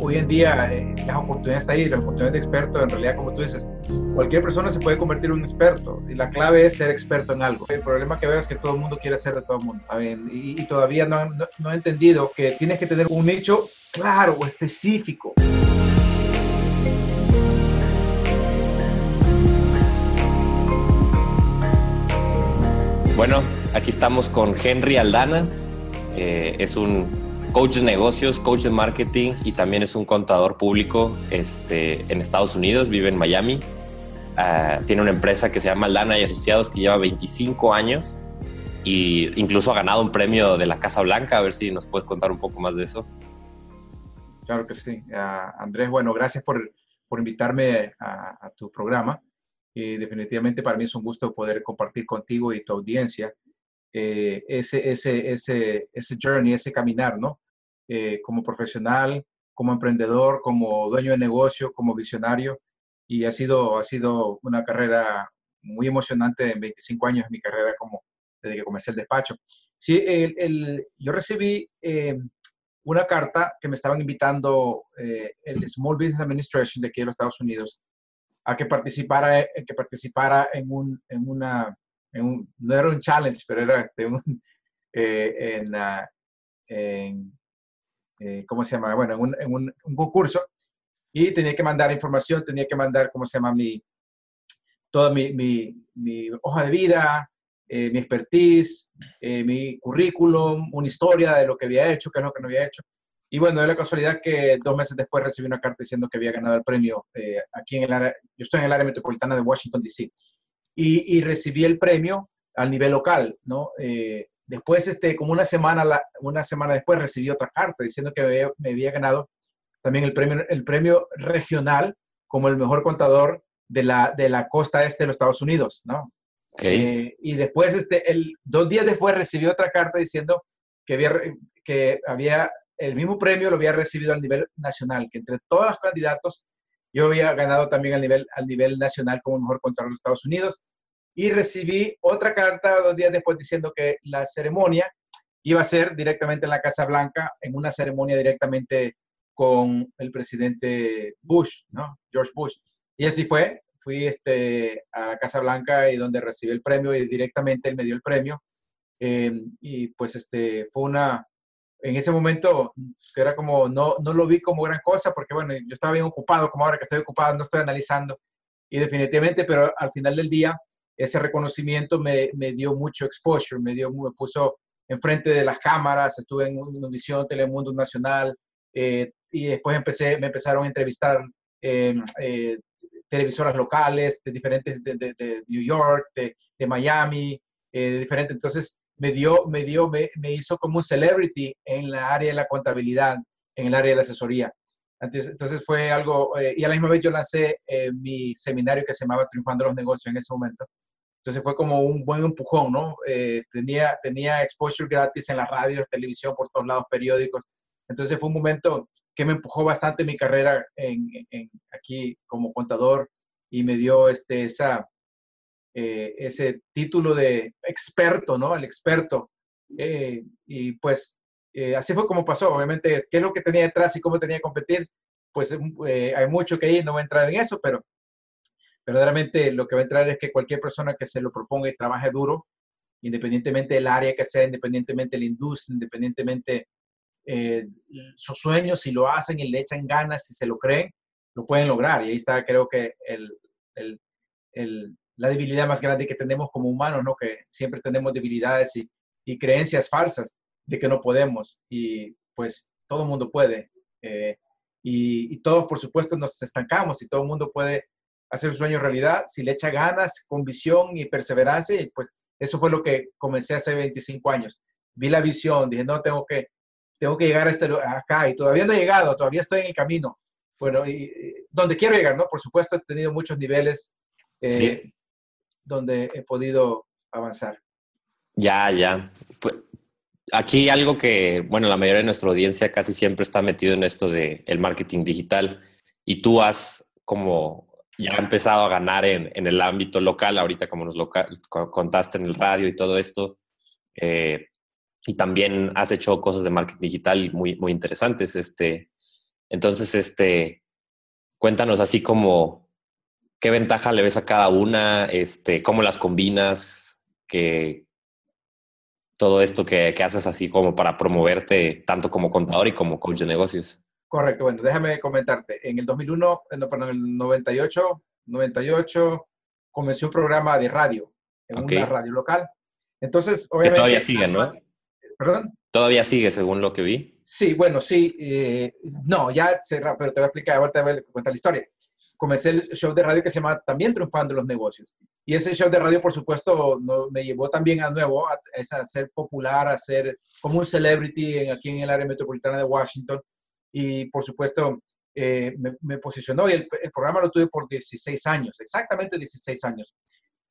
hoy en día eh, las oportunidades están ahí, las oportunidades de experto, en realidad, como tú dices, cualquier persona se puede convertir en un experto y la clave es ser experto en algo. El problema que veo es que todo el mundo quiere ser de todo el mundo y, todavía no, no, no he entendido que tienes que tener un nicho claro o específico. Bueno, aquí estamos con Henry Aldana. Eh, es un coach de negocios, coach de marketing y también es un contador público este, en Estados Unidos, vive en Miami. Ah, tiene una empresa que se llama Aldana y Asociados que lleva 25 años e incluso ha ganado un premio de la Casa Blanca. A ver si nos puedes contar un poco más de eso. Claro que sí. Ah, Andrés, bueno, gracias por, por invitarme a, a tu programa y definitivamente para mí es un gusto poder compartir contigo y tu audiencia eh, ese, ese, ese, ese journey, ese caminar, ¿no? Eh, como profesional, como emprendedor, como dueño de negocio, como visionario. Y ha sido, ha sido una carrera muy emocionante en 25 años mi carrera como desde que comencé el despacho. Sí, el, el, yo recibí eh, una carta que me estaban invitando el Small Business Administration de aquí de los Estados Unidos a que participara, eh, que participara en, un, en una, en un, no era un challenge, pero era este, un, eh, en, en eh, ¿cómo se llama? Bueno, en, un, en un, un, concurso y tenía que mandar información, tenía que mandar, ¿cómo se llama? Mi, toda mi, mi, mi hoja de vida, eh, mi expertise, eh, mi currículum, una historia de lo que había hecho, qué es lo que no había hecho. Y bueno, de la casualidad que dos meses después recibí una carta diciendo que había ganado el premio eh, aquí en el área, yo estoy en el área metropolitana de Washington, D.C. Y, y, recibí el premio al nivel local, ¿no? Eh, después, este, como una semana, la, una semana después, recibí otra carta diciendo que me, me había ganado también el premio, el premio regional como el mejor contador de la, de la costa este de los Estados Unidos, ¿no? Okay. Eh, y después, este, el, dos días después, recibí otra carta diciendo que había, que había el mismo premio lo había recibido al nivel nacional, que entre todos los candidatos yo había ganado también al nivel, al nivel nacional como mejor contador de Estados Unidos. Y recibí otra carta dos días después diciendo que la ceremonia iba a ser directamente en la Casa Blanca, en una ceremonia directamente con el presidente Bush, ¿no? George Bush. Y así fue. Fui este, a Casa Blanca y donde recibí el premio y directamente él me dio el premio. Eh, y pues este, fue una, en ese momento, era como, no, no lo vi como gran cosa, porque bueno, yo estaba bien ocupado, como ahora que estoy ocupado, no estoy analizando, y definitivamente, pero al final del día, ese reconocimiento me, me dio mucho exposure, me, dio, me puso enfrente de las cámaras, estuve en Univisión, Telemundo Nacional, eh, y después empecé, me empezaron a entrevistar eh, eh, televisoras locales de diferentes, de, de, de New York, de, de Miami, eh, de diferentes, entonces me dio, me dio, me, me, hizo como un celebrity en la área de la contabilidad, en el área de la asesoría. Entonces, entonces fue algo, eh, y a la misma vez yo lancé eh, mi seminario que se llamaba Triunfando los Negocios en ese momento. Entonces fue como un buen empujón, ¿no? Eh, tenía, tenía exposure gratis en la radio, televisión, por todos lados, periódicos. Entonces fue un momento que me empujó bastante mi carrera en, aquí como contador y me dio este, esa, eh, ese título de experto, ¿no? El experto. Eh, y pues eh, así fue como pasó. Obviamente, qué es lo que tenía detrás y cómo tenía que competir, pues eh, hay mucho que ir, no voy a entrar en eso, pero verdaderamente lo que va a entrar es que cualquier persona que se lo proponga y trabaje duro, independientemente del área que sea, independientemente de la industria, independientemente eh, sus sueños, si lo hacen y le echan ganas, si se lo creen, lo pueden lograr. Y ahí está, creo que el, el, el la debilidad más grande que tenemos como humanos, ¿no? Que siempre tenemos debilidades y, y creencias falsas de que no podemos. Y pues todo el mundo puede. Eh, y, y, todos, por supuesto, nos estancamos y todo el mundo puede hacer su sueño realidad si le echa ganas, con visión y perseverancia. Y pues eso fue lo que comencé hace 25 años. Vi la visión, dije, no, tengo que, tengo que llegar a este, acá y todavía no he llegado, todavía estoy en el camino. Bueno, y, y donde quiero llegar, ¿no? Por supuesto, he tenido muchos niveles eh, sí donde he podido avanzar. Ya, ya. Pues, aquí algo que, bueno, la mayoría de nuestra audiencia casi siempre está metido en esto de el marketing digital y tú has como ya empezado a ganar en, en el ámbito local, ahorita como nos local, contaste en el radio y todo esto, eh, y también has hecho cosas de marketing digital muy, muy interesantes. Este, Entonces, este, cuéntanos así como qué ventaja le ves a cada una, este, cómo las combinas, que todo esto que, que haces así como para promoverte tanto como contador y como coach de negocios. Correcto, bueno, déjame comentarte. En el 2001, no, perdón, en el 98, 98, comencé un programa de radio, en una radio local. Entonces, obviamente... Que todavía sigue, ¿no? ¿Perdón? Todavía sigue, según lo que vi. Sí, bueno, sí. Eh, no, ya cerrado, pero te voy a explicar, ahorita voy a contar la historia. Comencé el show de radio que se llama También Triunfando los Negocios. Y ese show de radio, por supuesto, no, me llevó también a nuevo a, a, ser popular, a ser como un celebrity aquí en el área metropolitana de Washington y por supuesto eh, me, posicionó y el, programa lo tuve por 16 años, exactamente 16 años.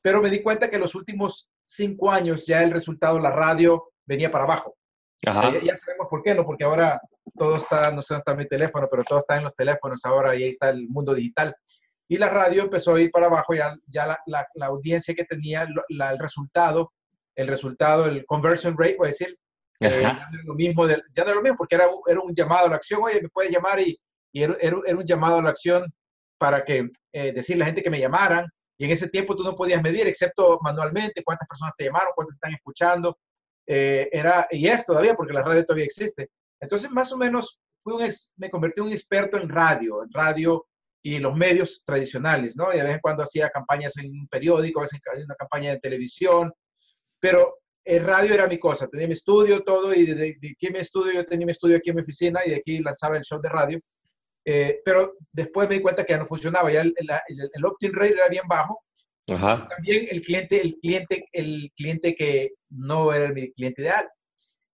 Pero me di cuenta que los últimos cinco años ya el resultado, la radio, venía para abajo. Eh, ya, sabemos por qué, ¿no? Porque ahora todo está, no sé está mi teléfono, pero todo está en los teléfonos ahora y ahí está el mundo digital. Y la radio empezó a ir para abajo, ya, ya la, la, la audiencia que tenía, el resultado, el resultado, el conversion rate, voy a decir, eh, ya no era lo mismo, ya no lo mismo porque era, era un llamado a la acción, oye, me puede llamar y, y era, era, un llamado a la acción para que eh, decirle a la gente que me llamaran. Y en ese tiempo tú no podías medir, excepto manualmente, cuántas personas te llamaron, cuántas están escuchando. Eh, era, y es todavía, porque la radio todavía existe. Entonces, más o menos, fui un, me convertí en un experto en radio, en radio y los medios tradicionales, ¿no? Y de vez en cuando hacía campañas en un periódico, a veces una campaña de televisión, pero el radio era mi cosa, tenía mi estudio, todo, y de, aquí mi estudio, yo tenía mi estudio aquí en mi oficina y de aquí lanzaba el show de radio. Eh, pero después me di cuenta que ya no funcionaba, ya el, el, el opt-in rate era bien bajo. Ajá. También el cliente, el cliente, el cliente que no era mi cliente ideal.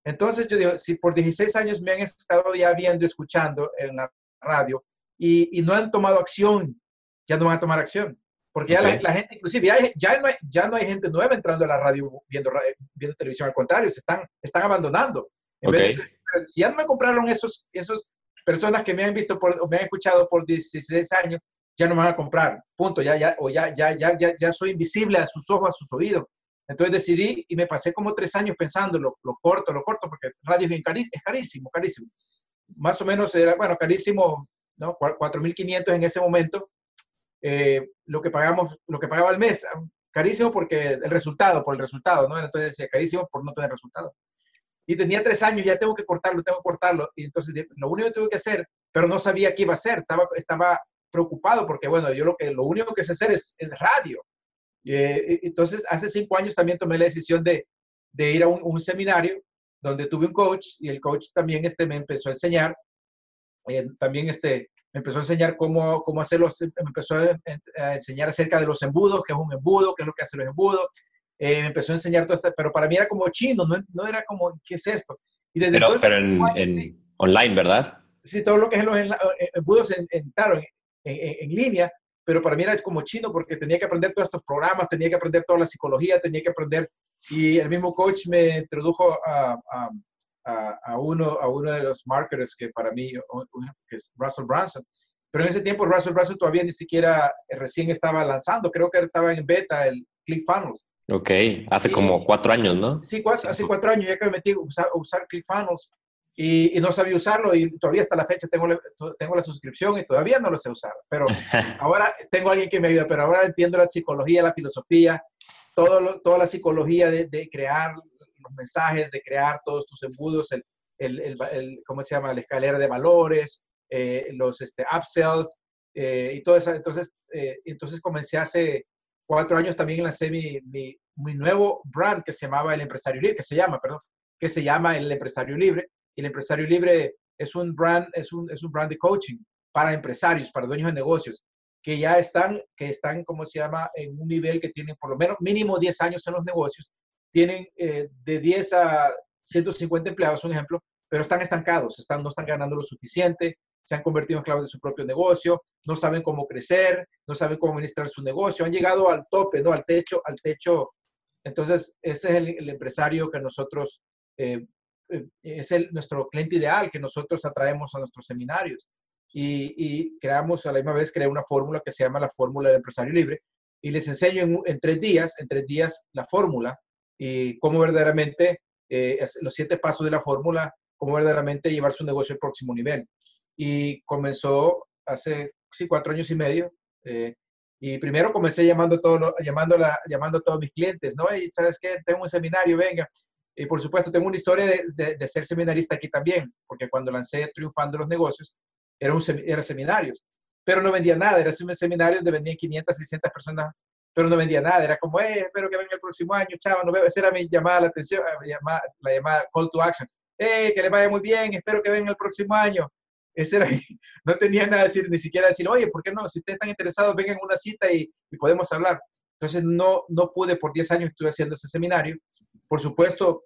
Entonces yo digo, si por 16 años me han estado ya viendo, escuchando en la radio y, y no han tomado acción, ya no van a tomar acción. Porque ya la, gente, inclusive, ya, ya, no hay, ya no hay gente nueva entrando a la radio viendo, viendo televisión, al contrario, se están, están abandonando. si ya no me compraron esos, esos personas que me han visto, por, me han escuchado por 16 años, ya no me van a comprar, punto, ya, ya, o ya, ya, ya, ya, ya soy invisible a sus ojos, a sus oídos. Entonces decidí y me pasé como tres años pensando, lo, lo corto, lo corto, porque radio es, bien es carísimo, carísimo. Más o menos era, bueno, carísimo, ¿no? 4.500 en ese momento, eh, lo que pagamos, lo que pagaba al mes, carísimo porque el resultado, por el resultado, ¿no? Entonces decía, carísimo por no tener resultado. Y tenía tres años, ya tengo que cortarlo, tengo que cortarlo. Y entonces lo único que tuve que hacer, pero no sabía qué iba a hacer, estaba, estaba preocupado porque, bueno, yo lo, que, lo único que sé hacer es, es radio. Eh, entonces, hace cinco años también tomé la decisión de, de ir a un, un, seminario donde tuve un coach y el coach también este, me empezó a enseñar, eh, también este, me empezó a enseñar cómo, cómo hacerlo, me empezó a, enseñar acerca de los embudos, qué es un embudo, qué es lo que hacen los embudos. Eh, me empezó a enseñar todo esto, pero para mí era como chino, no, no era como, ¿qué es esto? Y desde pero, pero en, en online, ¿verdad? Sí, todo lo que es los eh, embudos en, en, en, en, línea, pero para mí era como chino porque tenía que aprender todos estos programas, tenía que aprender toda la psicología, tenía que aprender, y el mismo coach me introdujo a, a a, uno, a uno de los marketers que para mí, que es Russell Branson. Pero en ese tiempo Russell Branson todavía ni siquiera recién estaba lanzando, creo que estaba en beta el ClickFunnels. Ok, hace como cuatro años, ¿no? Sí, hace cuatro años ya que me metí a usar, usar ClickFunnels y, y, no sabía usarlo y todavía hasta la fecha tengo la, tengo la suscripción y todavía no lo sé usar. Pero ahora tengo alguien que me ayuda, pero ahora entiendo la psicología, la filosofía, todo toda la psicología de, de crear los mensajes, de crear todos tus embudos, el, el, el, ¿cómo se llama? La escalera de valores, eh, los este, upsells eh, y todo eso. Entonces, eh, entonces comencé hace cuatro años también lancé mi, mi, mi, nuevo brand que se llamaba El Empresario Libre, que se llama, perdón, que se llama El Empresario Libre. El Empresario Libre es un brand, es un, es un brand de coaching para empresarios, para dueños de negocios, que ya están, que están, ¿cómo se llama?, en un nivel que tienen por lo menos mínimo 10 años en los negocios tienen eh, de 10 a 150 empleados, un ejemplo, pero están estancados, están, no están ganando lo suficiente, se han convertido en clavos de su propio negocio, no saben cómo crecer, no saben cómo administrar su negocio, han llegado al tope, ¿no? Al techo, al techo. Entonces, ese es el, empresario que nosotros, eh, es el, nuestro cliente ideal que nosotros atraemos a nuestros seminarios. Y, y, creamos, a la misma vez, creé una fórmula que se llama la fórmula del empresario libre. Y les enseño en, en tres días, en tres días, la fórmula y cómo verdaderamente, eh, los siete pasos de la fórmula, cómo verdaderamente llevar su negocio al próximo nivel. y comenzó hace sí, cuatro años y medio. Eh, y primero comencé llamando, todo, llamando, la, llamando a todos mis clientes, ¿no? Y sabes qué, tengo un seminario, venga. Y por supuesto, tengo una historia de, de, ser seminarista aquí también, porque cuando lancé Triunfando los Negocios, era, un, era seminarios, pero no vendía nada, era un seminario donde vendían 500, 600 personas, pero no vendía nada, era como, eh, espero que venga el próximo año, chavo, no veo, esa era mi llamada la atención, llamada, la llamada call to action, eh, que le vaya muy bien, espero que venga el próximo año, ese era, no tenía nada que decir, ni siquiera decir, oye, ¿por qué no? Si ustedes están interesados, vengan a una cita y, y, podemos hablar. Entonces, no, no pude, por 10 años estuve haciendo ese seminario. Por supuesto,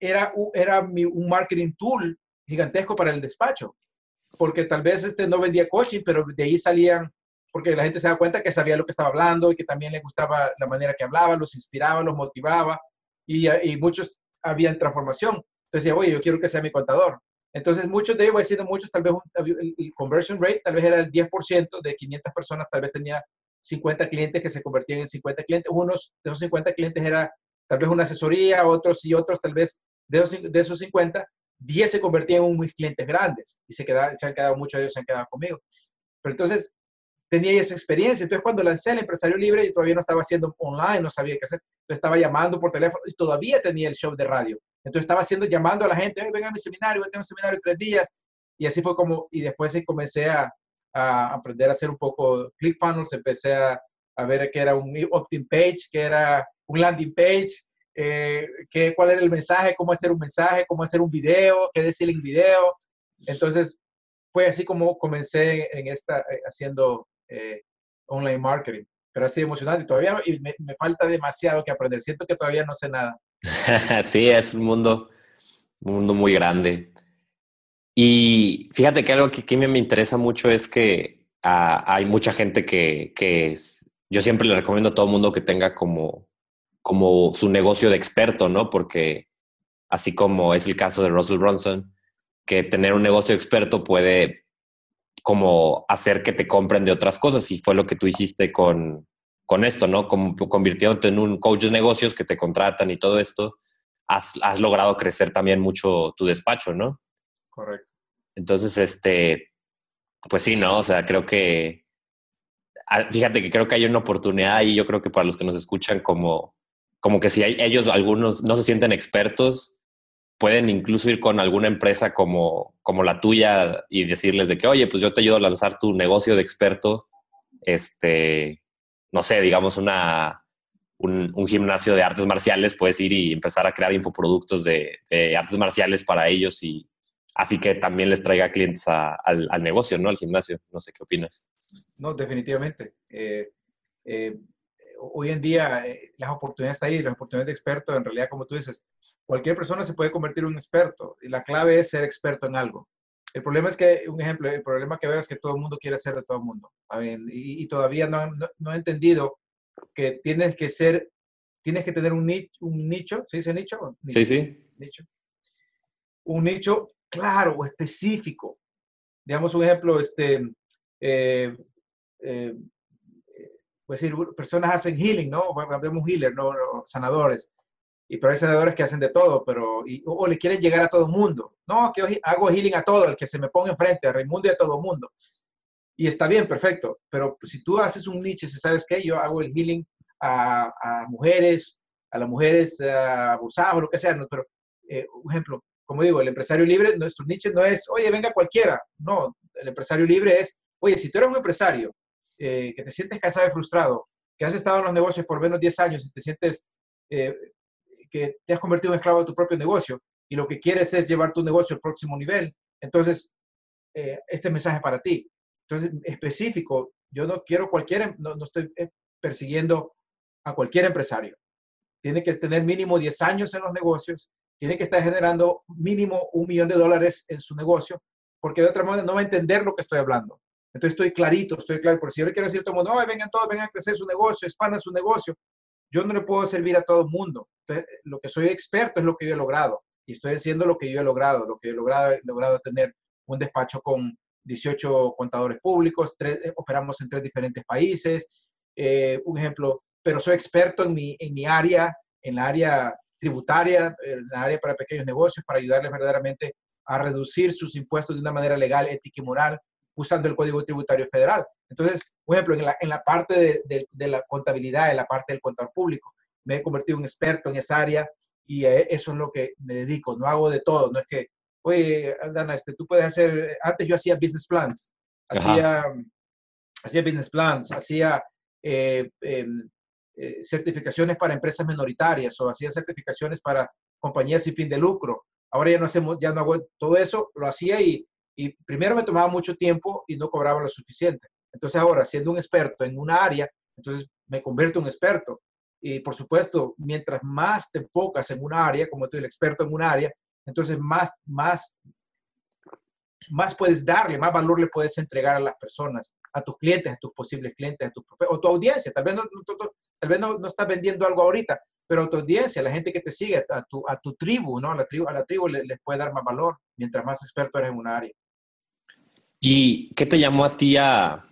era, era un marketing tool gigantesco para el despacho, porque tal vez este no vendía coaching, pero de ahí salían, porque la gente se da cuenta que sabía lo que estaba hablando y que también le gustaba la manera que hablaba, los inspiraba, los motivaba, y, muchos habían transformación. Entonces decía, oye, yo quiero que sea mi contador. Entonces, muchos de ellos, diciendo muchos, tal vez el conversion rate tal vez era el 10% de 500 personas, tal vez tenía 50 clientes que se convertían en 50 clientes. Unos de esos 50 clientes era tal vez una asesoría, otros y otros tal vez de esos, de esos 50, 10 se convertían en mis clientes grandes y se, se han quedado, muchos de ellos se han quedado conmigo. Pero entonces tenía esa experiencia. Entonces cuando lancé el empresario libre, yo todavía no estaba haciendo online, no sabía qué hacer. Entonces estaba llamando por teléfono y todavía tenía el show de radio. Entonces estaba haciendo, llamando a la gente, venga a mi seminario, voy a tener un seminario de tres días. Y así fue como, y después comencé a, a aprender a hacer un poco ClickFunnels, empecé a, a ver qué era un opt-in page, qué era un landing page, eh, qué, cuál era el mensaje, cómo hacer un mensaje, cómo hacer un video, qué decir en video. Entonces, fue así como comencé en esta, eh, haciendo eh, online marketing. Pero así emocionante. Todavía y me, me, falta demasiado que aprender. Siento que todavía no sé nada. sí, es un mundo, un mundo muy grande. Y fíjate que algo que, que me interesa mucho es que uh, hay mucha gente que, que yo siempre le recomiendo a todo el mundo que tenga como, como su negocio de experto, ¿no? Porque así como es el caso de Russell Brunson, que tener un negocio experto puede como hacer que te compren de otras cosas y fue lo que tú hiciste con, con esto, ¿no? Como convirtiéndote en un coach de negocios que te contratan y todo esto, has, has logrado crecer también mucho tu despacho, ¿no? Correcto. Entonces, este, pues sí, ¿no? O sea, creo que, fíjate que creo que hay una oportunidad ahí, yo creo que para los que nos escuchan, como, como que si hay, ellos, algunos no se sienten expertos, pueden incluso ir con alguna empresa como, como la tuya y decirles de que, oye, pues yo te ayudo a lanzar tu negocio de experto, este, no sé, digamos una, un, gimnasio de artes marciales, puedes ir y empezar a crear infoproductos de, de artes marciales para ellos y así que también les traiga clientes al, al, negocio, ¿no? Al gimnasio. No sé qué opinas. No, definitivamente. Eh, eh, hoy en día eh, las oportunidades están ahí, las oportunidades de experto, en realidad, como tú dices, cualquier persona se puede convertir en un experto y la clave es ser experto en algo. El problema es que, un ejemplo, el problema que veo es que todo el mundo quiere ser de todo el mundo. Y, y, todavía no, no, no, he entendido que tienes que ser, tienes que tener un nicho, un nicho ¿se dice nicho? nicho? Sí, sí. Nicho. Un nicho claro o específico. Digamos un ejemplo, este, eh, eh, pues decir, personas hacen healing, ¿no? Vemos healer, ¿no? Sanadores y pero hay senadores que hacen de todo, pero y, o, le quieren llegar a todo el mundo. No, que hago healing a todo, el que se me ponga enfrente, a Raimundo y a todo el mundo. Y está bien, perfecto, pero si tú haces un nicho, si sabes qué, yo hago el healing a, a mujeres, a las mujeres abusadas o lo que sea, ¿no? pero eh, un ejemplo, como digo, el empresario libre, nuestro nicho no es, oye, venga cualquiera, no, el empresario libre es, oye, si tú eres un empresario eh, que te sientes cansado y frustrado, que has estado en los negocios por menos 10 años y te sientes eh, que te has convertido en esclavo de tu propio negocio y lo que quieres es llevar tu negocio al próximo nivel, entonces eh, este mensaje es para ti. Entonces, específico, yo no quiero cualquier, em, no, no estoy persiguiendo a cualquier empresario. Tiene que tener mínimo 10 años en los negocios, tiene que estar generando mínimo un millón de dólares en su negocio, porque de otra manera no va a entender lo que estoy hablando. Entonces estoy clarito, estoy claro. Por si yo le quiero decir a todo el mundo, vengan todos, vengan a crecer su negocio, expandan su negocio yo no le puedo servir a todo el mundo. Lo que soy experto es lo que yo he logrado y estoy haciendo lo que yo he logrado. Lo que he logrado, he logrado tener un despacho con 18 contadores públicos, tres, eh, operamos en tres diferentes países. Eh, un ejemplo, pero soy experto en mi, en mi área, en la área tributaria, en la área para pequeños negocios, para ayudarles verdaderamente a reducir sus impuestos de una manera legal, ética y moral, usando el Código Tributario Federal. Entonces, por ejemplo, en la, en la parte de, de, la contabilidad, en la parte del contador público, me he convertido en experto en esa área y eso es lo que me dedico. No hago de todo, no es que, oye, Dana, este, tú puedes hacer, antes yo hacía business plans, hacía, hacía business plans, hacía eh, em, eh, certificaciones para empresas minoritarias o hacía certificaciones para compañías sin fin de lucro. Ahora ya no hacemos, ya no hago todo eso, lo hacía y, y primero me tomaba mucho tiempo y no cobraba lo suficiente. Entonces ahora, siendo un experto en una área, entonces me convierto en un experto. Y por supuesto, mientras más te enfocas en una área, como tú el experto en una área, entonces más, más, más puedes darle, más valor le puedes entregar a las personas, a tus clientes, a tus posibles clientes, a tu, o tu audiencia. Tal vez no, tal vez no, no estás vendiendo algo ahorita, pero a tu audiencia, a la gente que te sigue, a tu, a tu tribu, ¿no? A la tribu, a la tribu les, puede dar más valor mientras más experto eres en una área. ¿Y qué te llamó a ti a,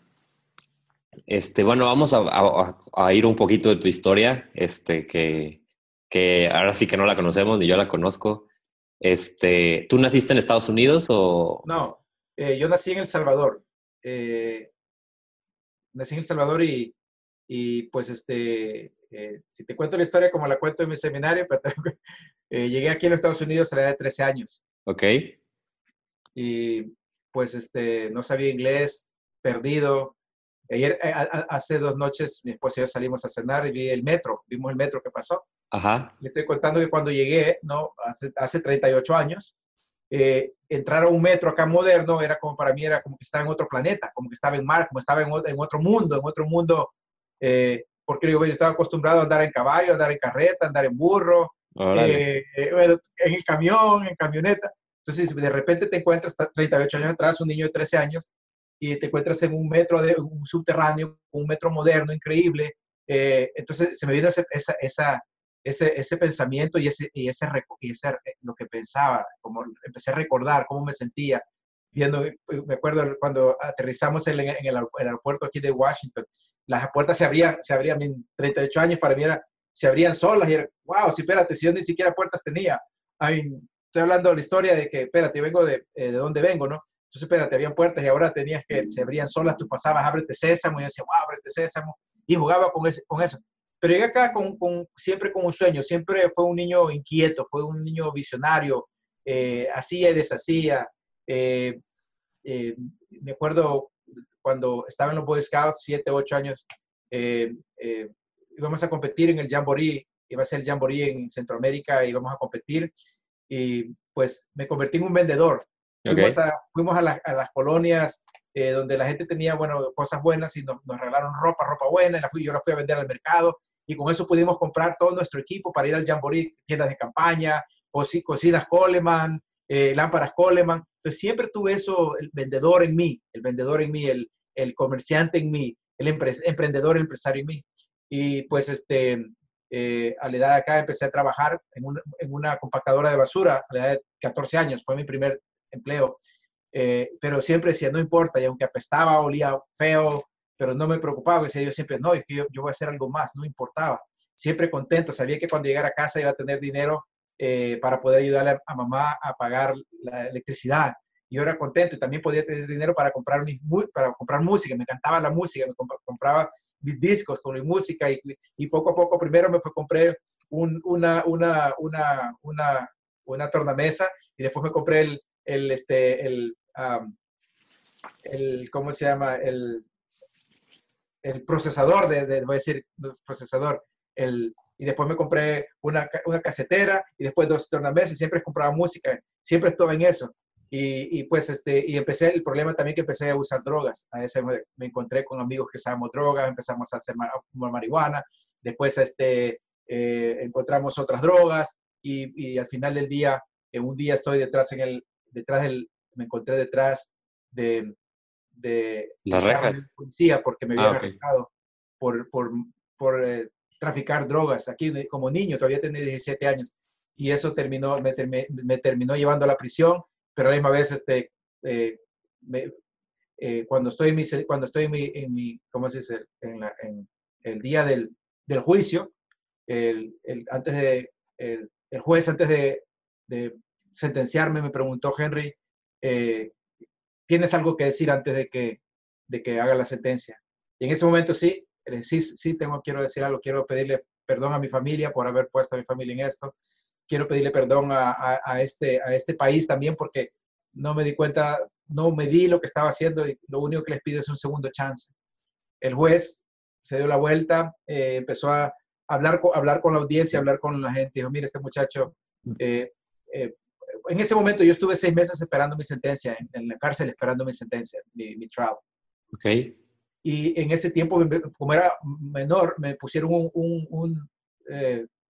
este, bueno, vamos a, ir un poquito de tu historia, este, que, que ahora sí que no la conocemos, ni yo la conozco. Este, ¿Tú naciste en Estados Unidos o...? No, eh, yo nací en El Salvador. Eh, nací en El Salvador y, y pues este, eh, si te cuento la historia como la cuento en mi seminario, pero, llegué aquí a los Estados Unidos a la edad de 13 años. Ok. Y pues este, no sabía inglés, perdido, Ayer, eh, hace dos noches, mi esposa y yo salimos a cenar y vi el metro, vimos el metro que pasó. Ajá. Le estoy contando que cuando llegué, ¿no? Hace, hace 38 años, eh, entrar a un metro acá moderno era como para mí, era como que estaba en otro planeta, como que estaba en mar, como estaba en, en otro mundo, en otro mundo, eh, porque yo, estaba acostumbrado a andar en caballo, a andar en carreta, a andar en burro, eh, en el camión, en camioneta. Entonces, de repente te encuentras 38 años atrás, un niño de 13 años, y te encuentras en un metro, de, un subterráneo, un metro moderno, increíble. Eh, entonces se me vino ese, esa, esa, ese, ese, pensamiento y, ese, y, ese, y ese, lo que pensaba, como empecé a recordar cómo me sentía viendo, me acuerdo cuando aterrizamos en, en el, aeropuerto aquí de Washington, las puertas se abrían, se abrían en 38 años, para mí era, se abrían solas y era, wow, sí, espérate, si yo ni siquiera puertas tenía. Estoy hablando de la historia de que, espérate, vengo de, eh, de dónde vengo, ¿no? Entonces, espérate, habían puertas y ahora tenías que, se abrían solas, tú pasabas, ábrete sésamo, y yo decía, wow, ábrete sésamo, y jugaba con, ese, con eso. Pero llegué acá con, con, siempre con un sueño, siempre fue un niño inquieto, fue un niño visionario, eh, hacía y deshacía. Eh, eh, me acuerdo cuando estaba en los Boy Scouts, siete, ocho años, íbamos a competir en el Jamboree, iba a ser el Jamboree en Centroamérica, íbamos a competir, y pues me convertí en un vendedor. Fuimos, a, fuimos a, las colonias eh, donde la gente tenía, bueno, cosas buenas y nos, regalaron ropa, ropa buena, y la fui, yo la fui a vender al mercado y con eso pudimos comprar todo nuestro equipo para ir al Jamboree, tiendas de campaña, cocinas Coleman, eh, lámparas Coleman. Entonces siempre tuve eso, el vendedor en mí, el vendedor en mí, el, el comerciante en mí, el emprendedor, el empresario en mí. Y pues este, eh, a la edad de acá empecé a trabajar en, en, una compactadora de basura a la edad de 14 años, fue mi primer empleo. Eh, pero siempre decía, no importa, y aunque apestaba, olía feo, pero no me preocupaba, decía yo siempre, no, es que yo, voy a hacer algo más, no importaba. Siempre contento, sabía que cuando llegara a casa iba a tener dinero eh, para poder ayudarle a, mamá a pagar la electricidad. Y yo era contento y también podía tener dinero para comprar, para comprar música, me encantaba la música, me compraba mis discos con mi música y, y, poco a poco primero me comprar un, una, una, una, una, una tornamesa y después me compré el, el, este, el, el ¿cómo se llama? El, el procesador de, voy a decir, procesador, el, y después me compré una, una casetera y después dos tornamesas, siempre compraba música, siempre estuve en eso. Y, y, pues este, y empecé, el problema también que empecé a usar drogas. A ese me, encontré con amigos que usábamos drogas, empezamos a hacer marihuana, después este, eh, encontramos otras drogas y, y, al final del día, en un día estoy detrás en el, detrás del, me encontré detrás de, de las rejas policía porque me habían ah, arrestado por, por, por eh, traficar drogas aquí como niño, todavía tenía 17 años y eso terminó, me, me, terminó llevando a la prisión, pero a la misma vez, este, eh, eh, cuando estoy en mi, cuando estoy en mi, en mi ¿cómo se dice? En, la, en el día del, del juicio, el, el, antes de, el, el, juez antes de, de sentenciarme, me preguntó Henry, eh, ¿tienes algo que decir antes de que, de que haga la sentencia? Y en ese momento sí, sí, sí, tengo, quiero decir algo, quiero pedirle perdón a mi familia por haber puesto a mi familia en esto, quiero pedirle perdón a, a, este, a este país también porque no me di cuenta, no me di lo que estaba haciendo y lo único que les pido es un segundo chance. El juez se dio la vuelta, eh, empezó a hablar, hablar con la audiencia, hablar con la gente, dijo, mire, este muchacho, eh, eh, en ese momento yo estuve seis meses esperando mi sentencia, en, la cárcel esperando mi sentencia, mi, trial. Ok. Y en ese tiempo, como era menor, me pusieron un, un,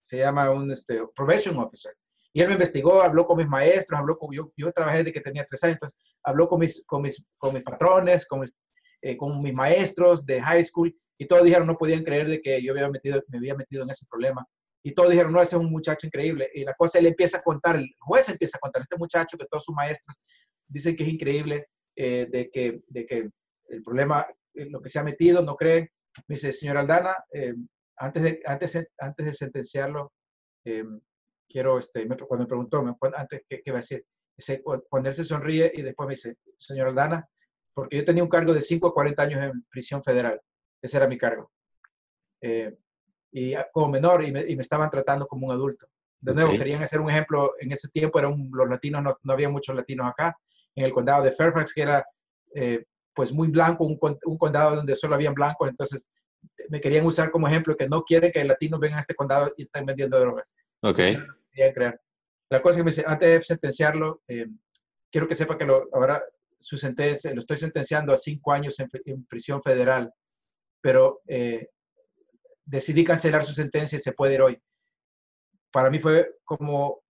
se llama un este, probation officer. Y él me investigó, habló con mis maestros, habló con, yo, yo trabajé desde que tenía tres años, entonces habló con mis, con mis, con mis patrones, con mis, eh, con mis maestros de high school, y todos dijeron, no podían creer de que yo había metido, me había metido en ese problema. Y todos dijeron, no, ese es un muchacho increíble. Y la cosa, él empieza a contar, el juez empieza a contar, este muchacho que todos sus maestros dicen que es increíble, eh, de, que, de que el problema, eh, lo que se ha metido, no creen. Me dice, señor Aldana, antes, de, antes, antes de sentenciarlo, quiero, este, cuando me preguntó, antes, ¿qué, va a decir? Dice, cuando él se sonríe y después me dice, señor Aldana, porque yo tenía un cargo de 5 a 40 años en prisión federal. Ese era mi cargo. Eh, y como menor, y me, estaban tratando como un adulto. De nuevo, querían hacer un ejemplo. En ese tiempo eran los latinos, no, había muchos latinos acá. En el condado de Fairfax, que era eh, pues muy blanco, un, un, condado donde solo habían blancos, entonces me querían usar como ejemplo que no quieren que latinos vengan a este condado y estén vendiendo drogas. Ok. crear. La cosa que me dice, antes de sentenciarlo, eh, quiero que sepa que lo, ahora su sentencia, lo estoy sentenciando a cinco años en, prisión federal, pero eh, decidí cancelar su sentencia y se puede ir hoy. Para mí fue como,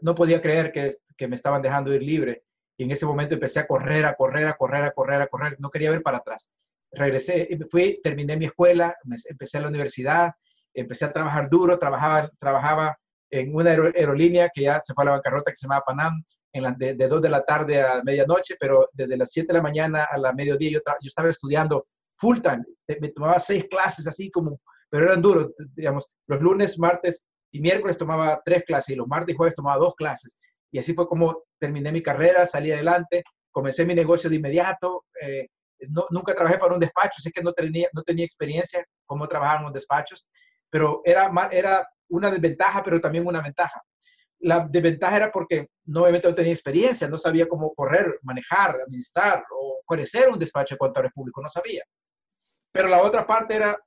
no podía creer que, que me estaban dejando ir libre. Y en ese momento empecé a correr, a correr, a correr, a correr, a correr. No quería ver para atrás. Regresé, fui, terminé mi escuela, empecé la universidad, empecé a trabajar duro, trabajaba, trabajaba en una aerolínea que ya se fue a la bancarrota que se llamaba Panam, en la, de, 2 de la tarde a medianoche, pero desde las 7 de la mañana a la mediodía yo, yo estaba estudiando full time. Me tomaba seis clases así como, pero eran duros, digamos, los lunes, martes y miércoles tomaba tres clases y los martes y jueves tomaba dos clases. Y así fue como terminé mi carrera, salí adelante, comencé mi negocio de inmediato. Eh, no, nunca trabajé para un despacho, así que no tenía, no tenía experiencia cómo trabajar en los despachos, pero era, era una desventaja, pero también una ventaja. La desventaja era porque no, obviamente no tenía experiencia, no sabía cómo correr, manejar, administrar o conocer un despacho de contadores públicos, no sabía. Pero la otra parte era,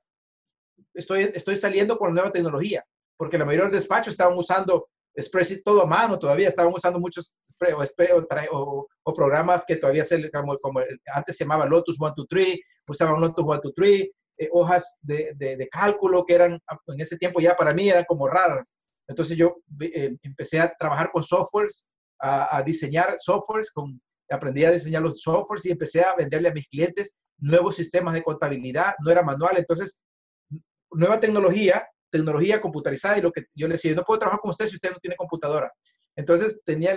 estoy, estoy saliendo con nueva tecnología, porque la mayoría de los despachos estaban usando Spreadsheet todo a mano todavía, estaban usando muchos o, o, programas que todavía se, como, como antes se llamaba Lotus 123, usaban Lotus 123, eh, hojas de, de, cálculo que eran, en ese tiempo ya para mí eran como raras. Entonces yo eh, empecé a trabajar con softwares, a, diseñar softwares, con, aprendí a diseñar los softwares y empecé a venderle a mis clientes nuevos sistemas de contabilidad, no era manual, entonces nueva tecnología, tecnología computarizada y lo que yo le decía, no puedo trabajar con usted si usted no tiene computadora. Entonces, tenía,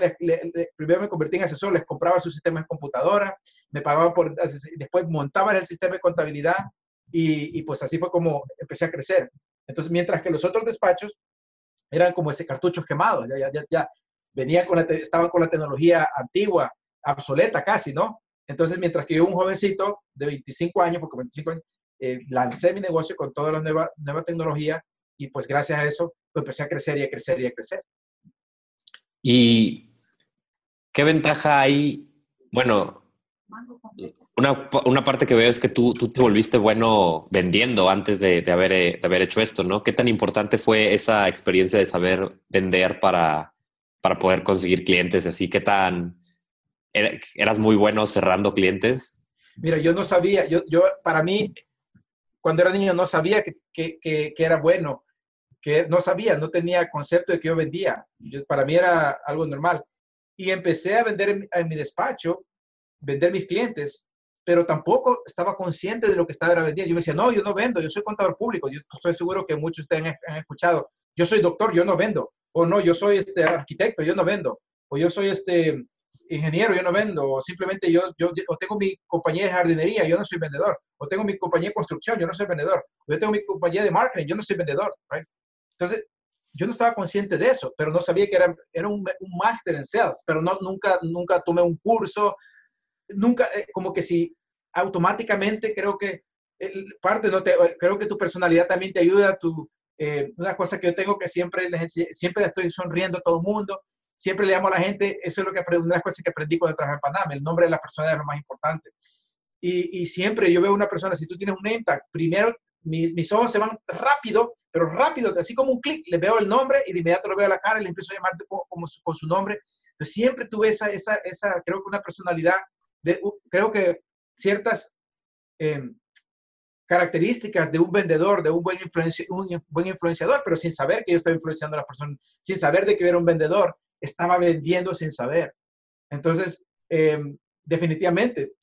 primero me convertí en asesor, les compraba sus sistemas de computadora, me pagaban por, después montaban el sistema de contabilidad y, pues así fue como empecé a crecer. Entonces, mientras que los otros despachos eran como ese cartuchos quemados, ya, ya, ya, venían con la, estaban con la tecnología antigua, obsoleta casi, ¿no? Entonces, mientras que yo, un jovencito de 25 años, porque 25 años, eh, lancé mi negocio con toda la nueva, nueva tecnología y pues gracias a eso pues, empecé a crecer y a crecer y a crecer. ¿Y qué ventaja hay? Bueno, una, una, parte que veo es que tú, tú te volviste bueno vendiendo antes de, de, haber, de, haber, hecho esto, ¿no? ¿Qué tan importante fue esa experiencia de saber vender para, para poder conseguir clientes? Así, ¿qué tan eras muy bueno cerrando clientes? Mira, yo no sabía, yo, yo para mí, cuando era niño no sabía que, que, que, era bueno, que no sabía, no tenía concepto de que yo vendía. Yo, para mí era algo normal. Y empecé a vender en, en mi despacho, vender mis clientes pero tampoco estaba consciente de lo que estaba vendiendo. Yo me decía, no, yo no vendo, yo soy contador público. Yo estoy seguro que muchos de ustedes han, escuchado, yo soy doctor, yo no vendo. O no, yo soy este arquitecto, yo no vendo. O yo soy este ingeniero, yo no vendo. O simplemente yo, yo, tengo mi compañía de jardinería, yo no soy vendedor. O tengo mi compañía de construcción, yo no soy vendedor. O yo tengo mi compañía de marketing, yo no soy vendedor. Entonces, yo no estaba consciente de eso, pero no sabía que era, era un, un máster en sales, pero no, nunca, nunca tomé un curso, nunca, eh, como que si automáticamente creo que parte, no te, creo que tu personalidad también te ayuda, tu, eh, una cosa que yo tengo que siempre, siempre estoy sonriendo a todo el mundo, siempre le llamo a la gente, eso es lo que una de las cosas que aprendí cuando trabajé en Panamá, el nombre de la persona es lo más importante. Y, y siempre yo veo una persona, si tú tienes un name tag, primero mis ojos se van rápido, pero rápido, así como un clic, le veo el nombre y de inmediato le veo la cara y le empiezo a llamar como, con su nombre. Entonces siempre tuve esa, esa, esa creo que una personalidad, de, creo que ciertas em, características de un vendedor, de un buen, un buen influenciador, pero sin saber que yo estaba influenciando a la persona, sin saber de que yo era un vendedor, estaba vendiendo sin saber. Entonces, em, definitivamente,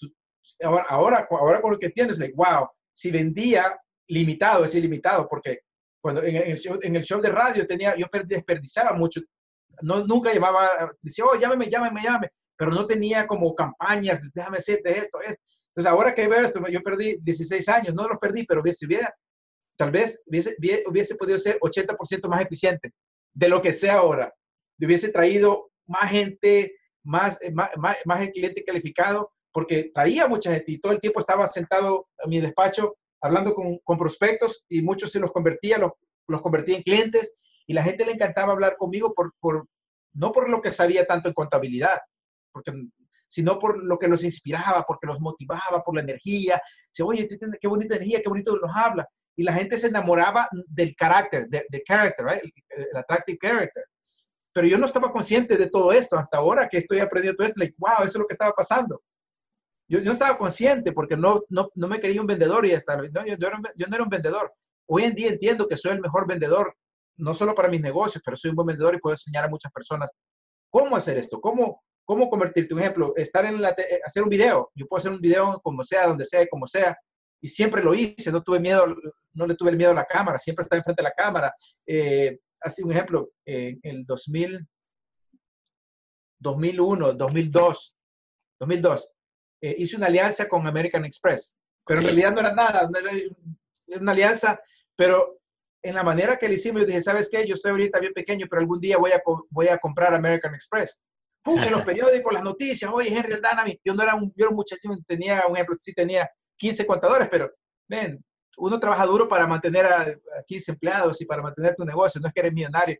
ahora, ahora, ahora con lo que tienes, wow, si vendía limitado, es ilimitado, porque cuando en el, show, en el show de radio tenía, yo desperdiciaba mucho, no, nunca llamaba, decía, oh, llámeme, llámeme, llámeme, pero no tenía como campañas, déjame de esto, esto. Entonces, ahora que veo esto, yo perdí 16 años, no los perdí, pero hubiese, hubiera, tal vez hubiese, hubiese podido ser 80% más eficiente de lo que sea ahora. Hubiese traído más gente, más, más, más, más cliente calificado, porque traía mucha gente y todo el tiempo estaba sentado en mi despacho hablando con, con prospectos y muchos se los convertía, los, los convertía en clientes y la gente le encantaba hablar conmigo por, por, no por lo que sabía tanto en contabilidad, porque, sino por lo que los inspiraba, porque los motivaba, por la energía. Dice, oye, qué bonita energía, qué bonito nos habla. Y la gente se enamoraba del carácter, del de el, attractive character. Pero yo no estaba consciente de todo esto hasta ahora que estoy aprendiendo todo esto. Like, wow, eso es lo que estaba pasando. Yo, no estaba consciente porque no, no, no, me quería un vendedor y hasta, no, yo, yo, yo, no era un vendedor. Hoy en día entiendo que soy el mejor vendedor, no solo para mis negocios, pero soy un buen vendedor y puedo enseñar a muchas personas cómo hacer esto, cómo, cómo convertirte. Un ejemplo, estar en la, eh, hacer un video. Yo puedo hacer un video como sea, donde sea, como sea. Y siempre lo hice, no tuve miedo, no le tuve el miedo a la cámara, siempre estaba enfrente de la cámara. Eh, así un ejemplo, en el 2000, 2001, 2002, 2002, eh, hice una alianza con American Express, pero en realidad no era nada, era una alianza, pero en la manera que le hicimos, yo dije, ¿sabes qué? Yo estoy ahorita bien pequeño, pero algún día voy a, voy a comprar American Express. ¡Pum! En los periódicos, las noticias, oye, Henry Aldana, yo no era un, yo era un muchacho, tenía un ejemplo, sí tenía 15 contadores, pero ven, uno trabaja duro para mantener a, a 15 empleados y para mantener tu negocio, no es que eres millonario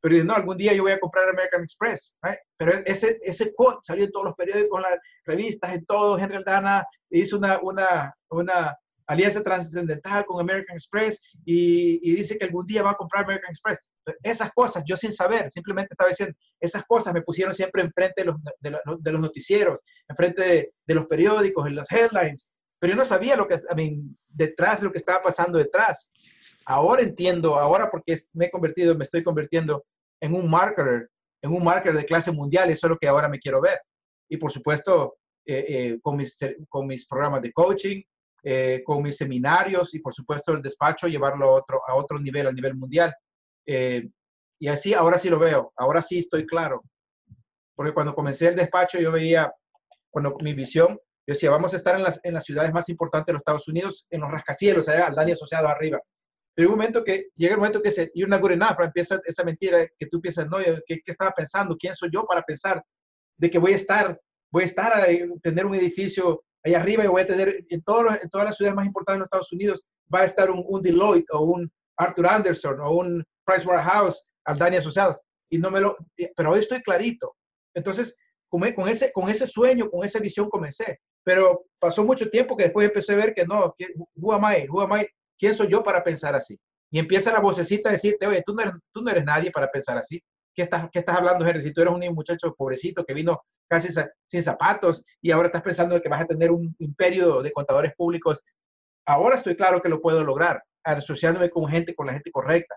pero no, algún día yo voy a comprar American Express, pero ese, ese quote salió en todos los periódicos, en las revistas, en todo, Henry Aldana hizo una, una, una alianza trascendental con American Express y, dice que algún día va a comprar American Express. Esas cosas, yo sin saber, simplemente estaba diciendo, esas cosas me pusieron siempre enfrente de los, de los, de los noticieros, enfrente de, de, los periódicos, en las headlines, pero yo no sabía lo que, I detrás de lo que estaba pasando detrás. Ahora entiendo, ahora porque me he convertido, me estoy convirtiendo en un marketer, en un marketer de clase mundial, eso es lo que ahora me quiero ver. Y por supuesto, eh, eh, con, mis, con mis programas de coaching, eh, con mis seminarios y por supuesto el despacho, llevarlo a otro, a otro nivel, a nivel mundial. Eh, y así, ahora sí lo veo, ahora sí estoy claro. Porque cuando comencé el despacho, yo veía, cuando mi visión, yo decía, vamos a estar en las, en las ciudades más importantes de los Estados Unidos, en los rascacielos, allá, Aldani asociado arriba. Pero un momento que, llega el momento que se, not good enough, empieza esa mentira que tú piensas, no, ¿qué, ¿qué, estaba pensando? ¿Quién soy yo para pensar de que voy a estar, voy a estar a tener un edificio ahí arriba y voy a tener, en, todos en todas las ciudades más importantes de los Estados Unidos, va a estar un, un Deloitte o un Arthur Anderson o un Pricewaterhouse, Aldani Asociados. Y no me lo, pero hoy estoy clarito. Entonces, con, con, ese, con ese sueño, con esa visión comencé. Pero pasó mucho tiempo que después empecé a ver que no, que, who am? ¿Quién soy yo para pensar así? Y empieza la vocecita a decirte, oye, tú no eres, tú no eres nadie para pensar así. ¿Qué estás, ¿Qué estás hablando, Henry? Si tú eres un muchacho pobrecito que vino casi sin zapatos y ahora estás pensando que vas a tener un imperio de contadores públicos, ahora estoy claro que lo puedo lograr, asociándome con gente, con la gente correcta,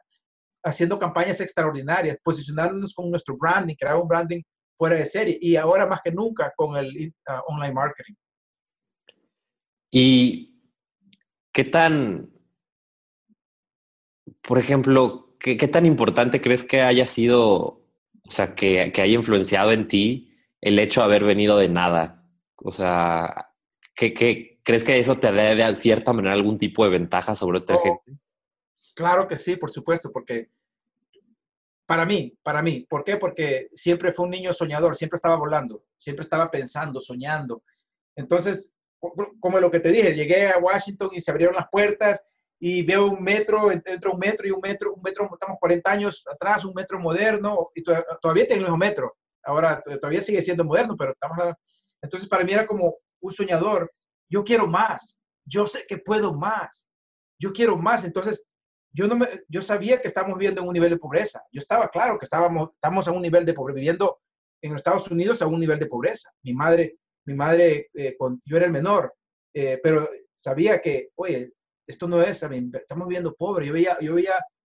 haciendo campañas extraordinarias, posicionándonos con nuestro branding, crear un branding fuera de serie y ahora más que nunca con el uh, online marketing. ¿Y qué tan, por ejemplo, ¿qué, ¿qué, tan importante crees que haya sido, o sea, que, que, haya influenciado en ti el hecho de haber venido de nada? O sea, ¿qué, qué crees que eso te dé de cierta manera algún tipo de ventaja sobre otra oh, gente? Claro que sí, por supuesto, porque Para mí, para mí. ¿Por qué? Porque siempre fue un niño soñador, siempre estaba volando, siempre estaba pensando, soñando. Entonces, como lo que te dije, llegué a Washington y se abrieron las puertas y veo un metro, entre un metro y un metro, un metro, estamos 40 años atrás, un metro moderno, y todavía tiene el mismo metro. Ahora todavía sigue siendo moderno, pero estamos... Entonces, para mí era como un soñador. Yo quiero más. Yo sé que puedo más. Yo quiero más. Entonces, yo, no me, yo sabía que estábamos viviendo en un nivel de pobreza. Yo estaba claro que estábamos, estamos a un nivel de pobreza, viviendo en los Estados Unidos a un nivel de pobreza. Mi madre, mi madre eh, con, yo era el menor, eh, pero sabía que, oye, esto no es, estamos viviendo pobre. Yo veía, yo veía,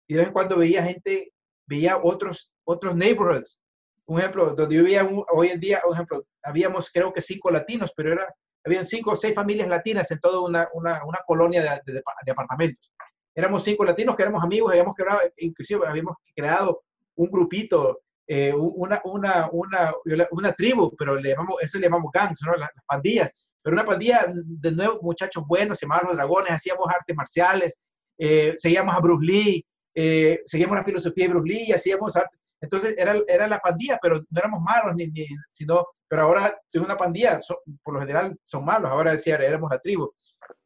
y de vez en cuando veía gente, veía otros, otros neighborhoods. Un ejemplo, donde yo veía hoy en día, un ejemplo, habíamos creo que cinco latinos, pero era, habían cinco o seis familias latinas en toda una, una, una colonia de, de, apartamentos éramos cinco latinos que éramos amigos, habíamos creado, inclusive habíamos creado un grupito, eh, una, una, una, una, tribu, pero le llamamos, eso le llamamos gangs, ¿no? las, pandillas, pero una pandilla de nuevos muchachos buenos, se llamaban los dragones, hacíamos artes marciales, eh, seguíamos a Bruce Lee, eh, seguíamos la filosofía de Bruce Lee, y hacíamos arte. Entonces era, era la pandilla, pero no éramos malos, ni, ni sino, pero ahora es una pandilla, por lo general son malos, ahora decía, éramos la tribu.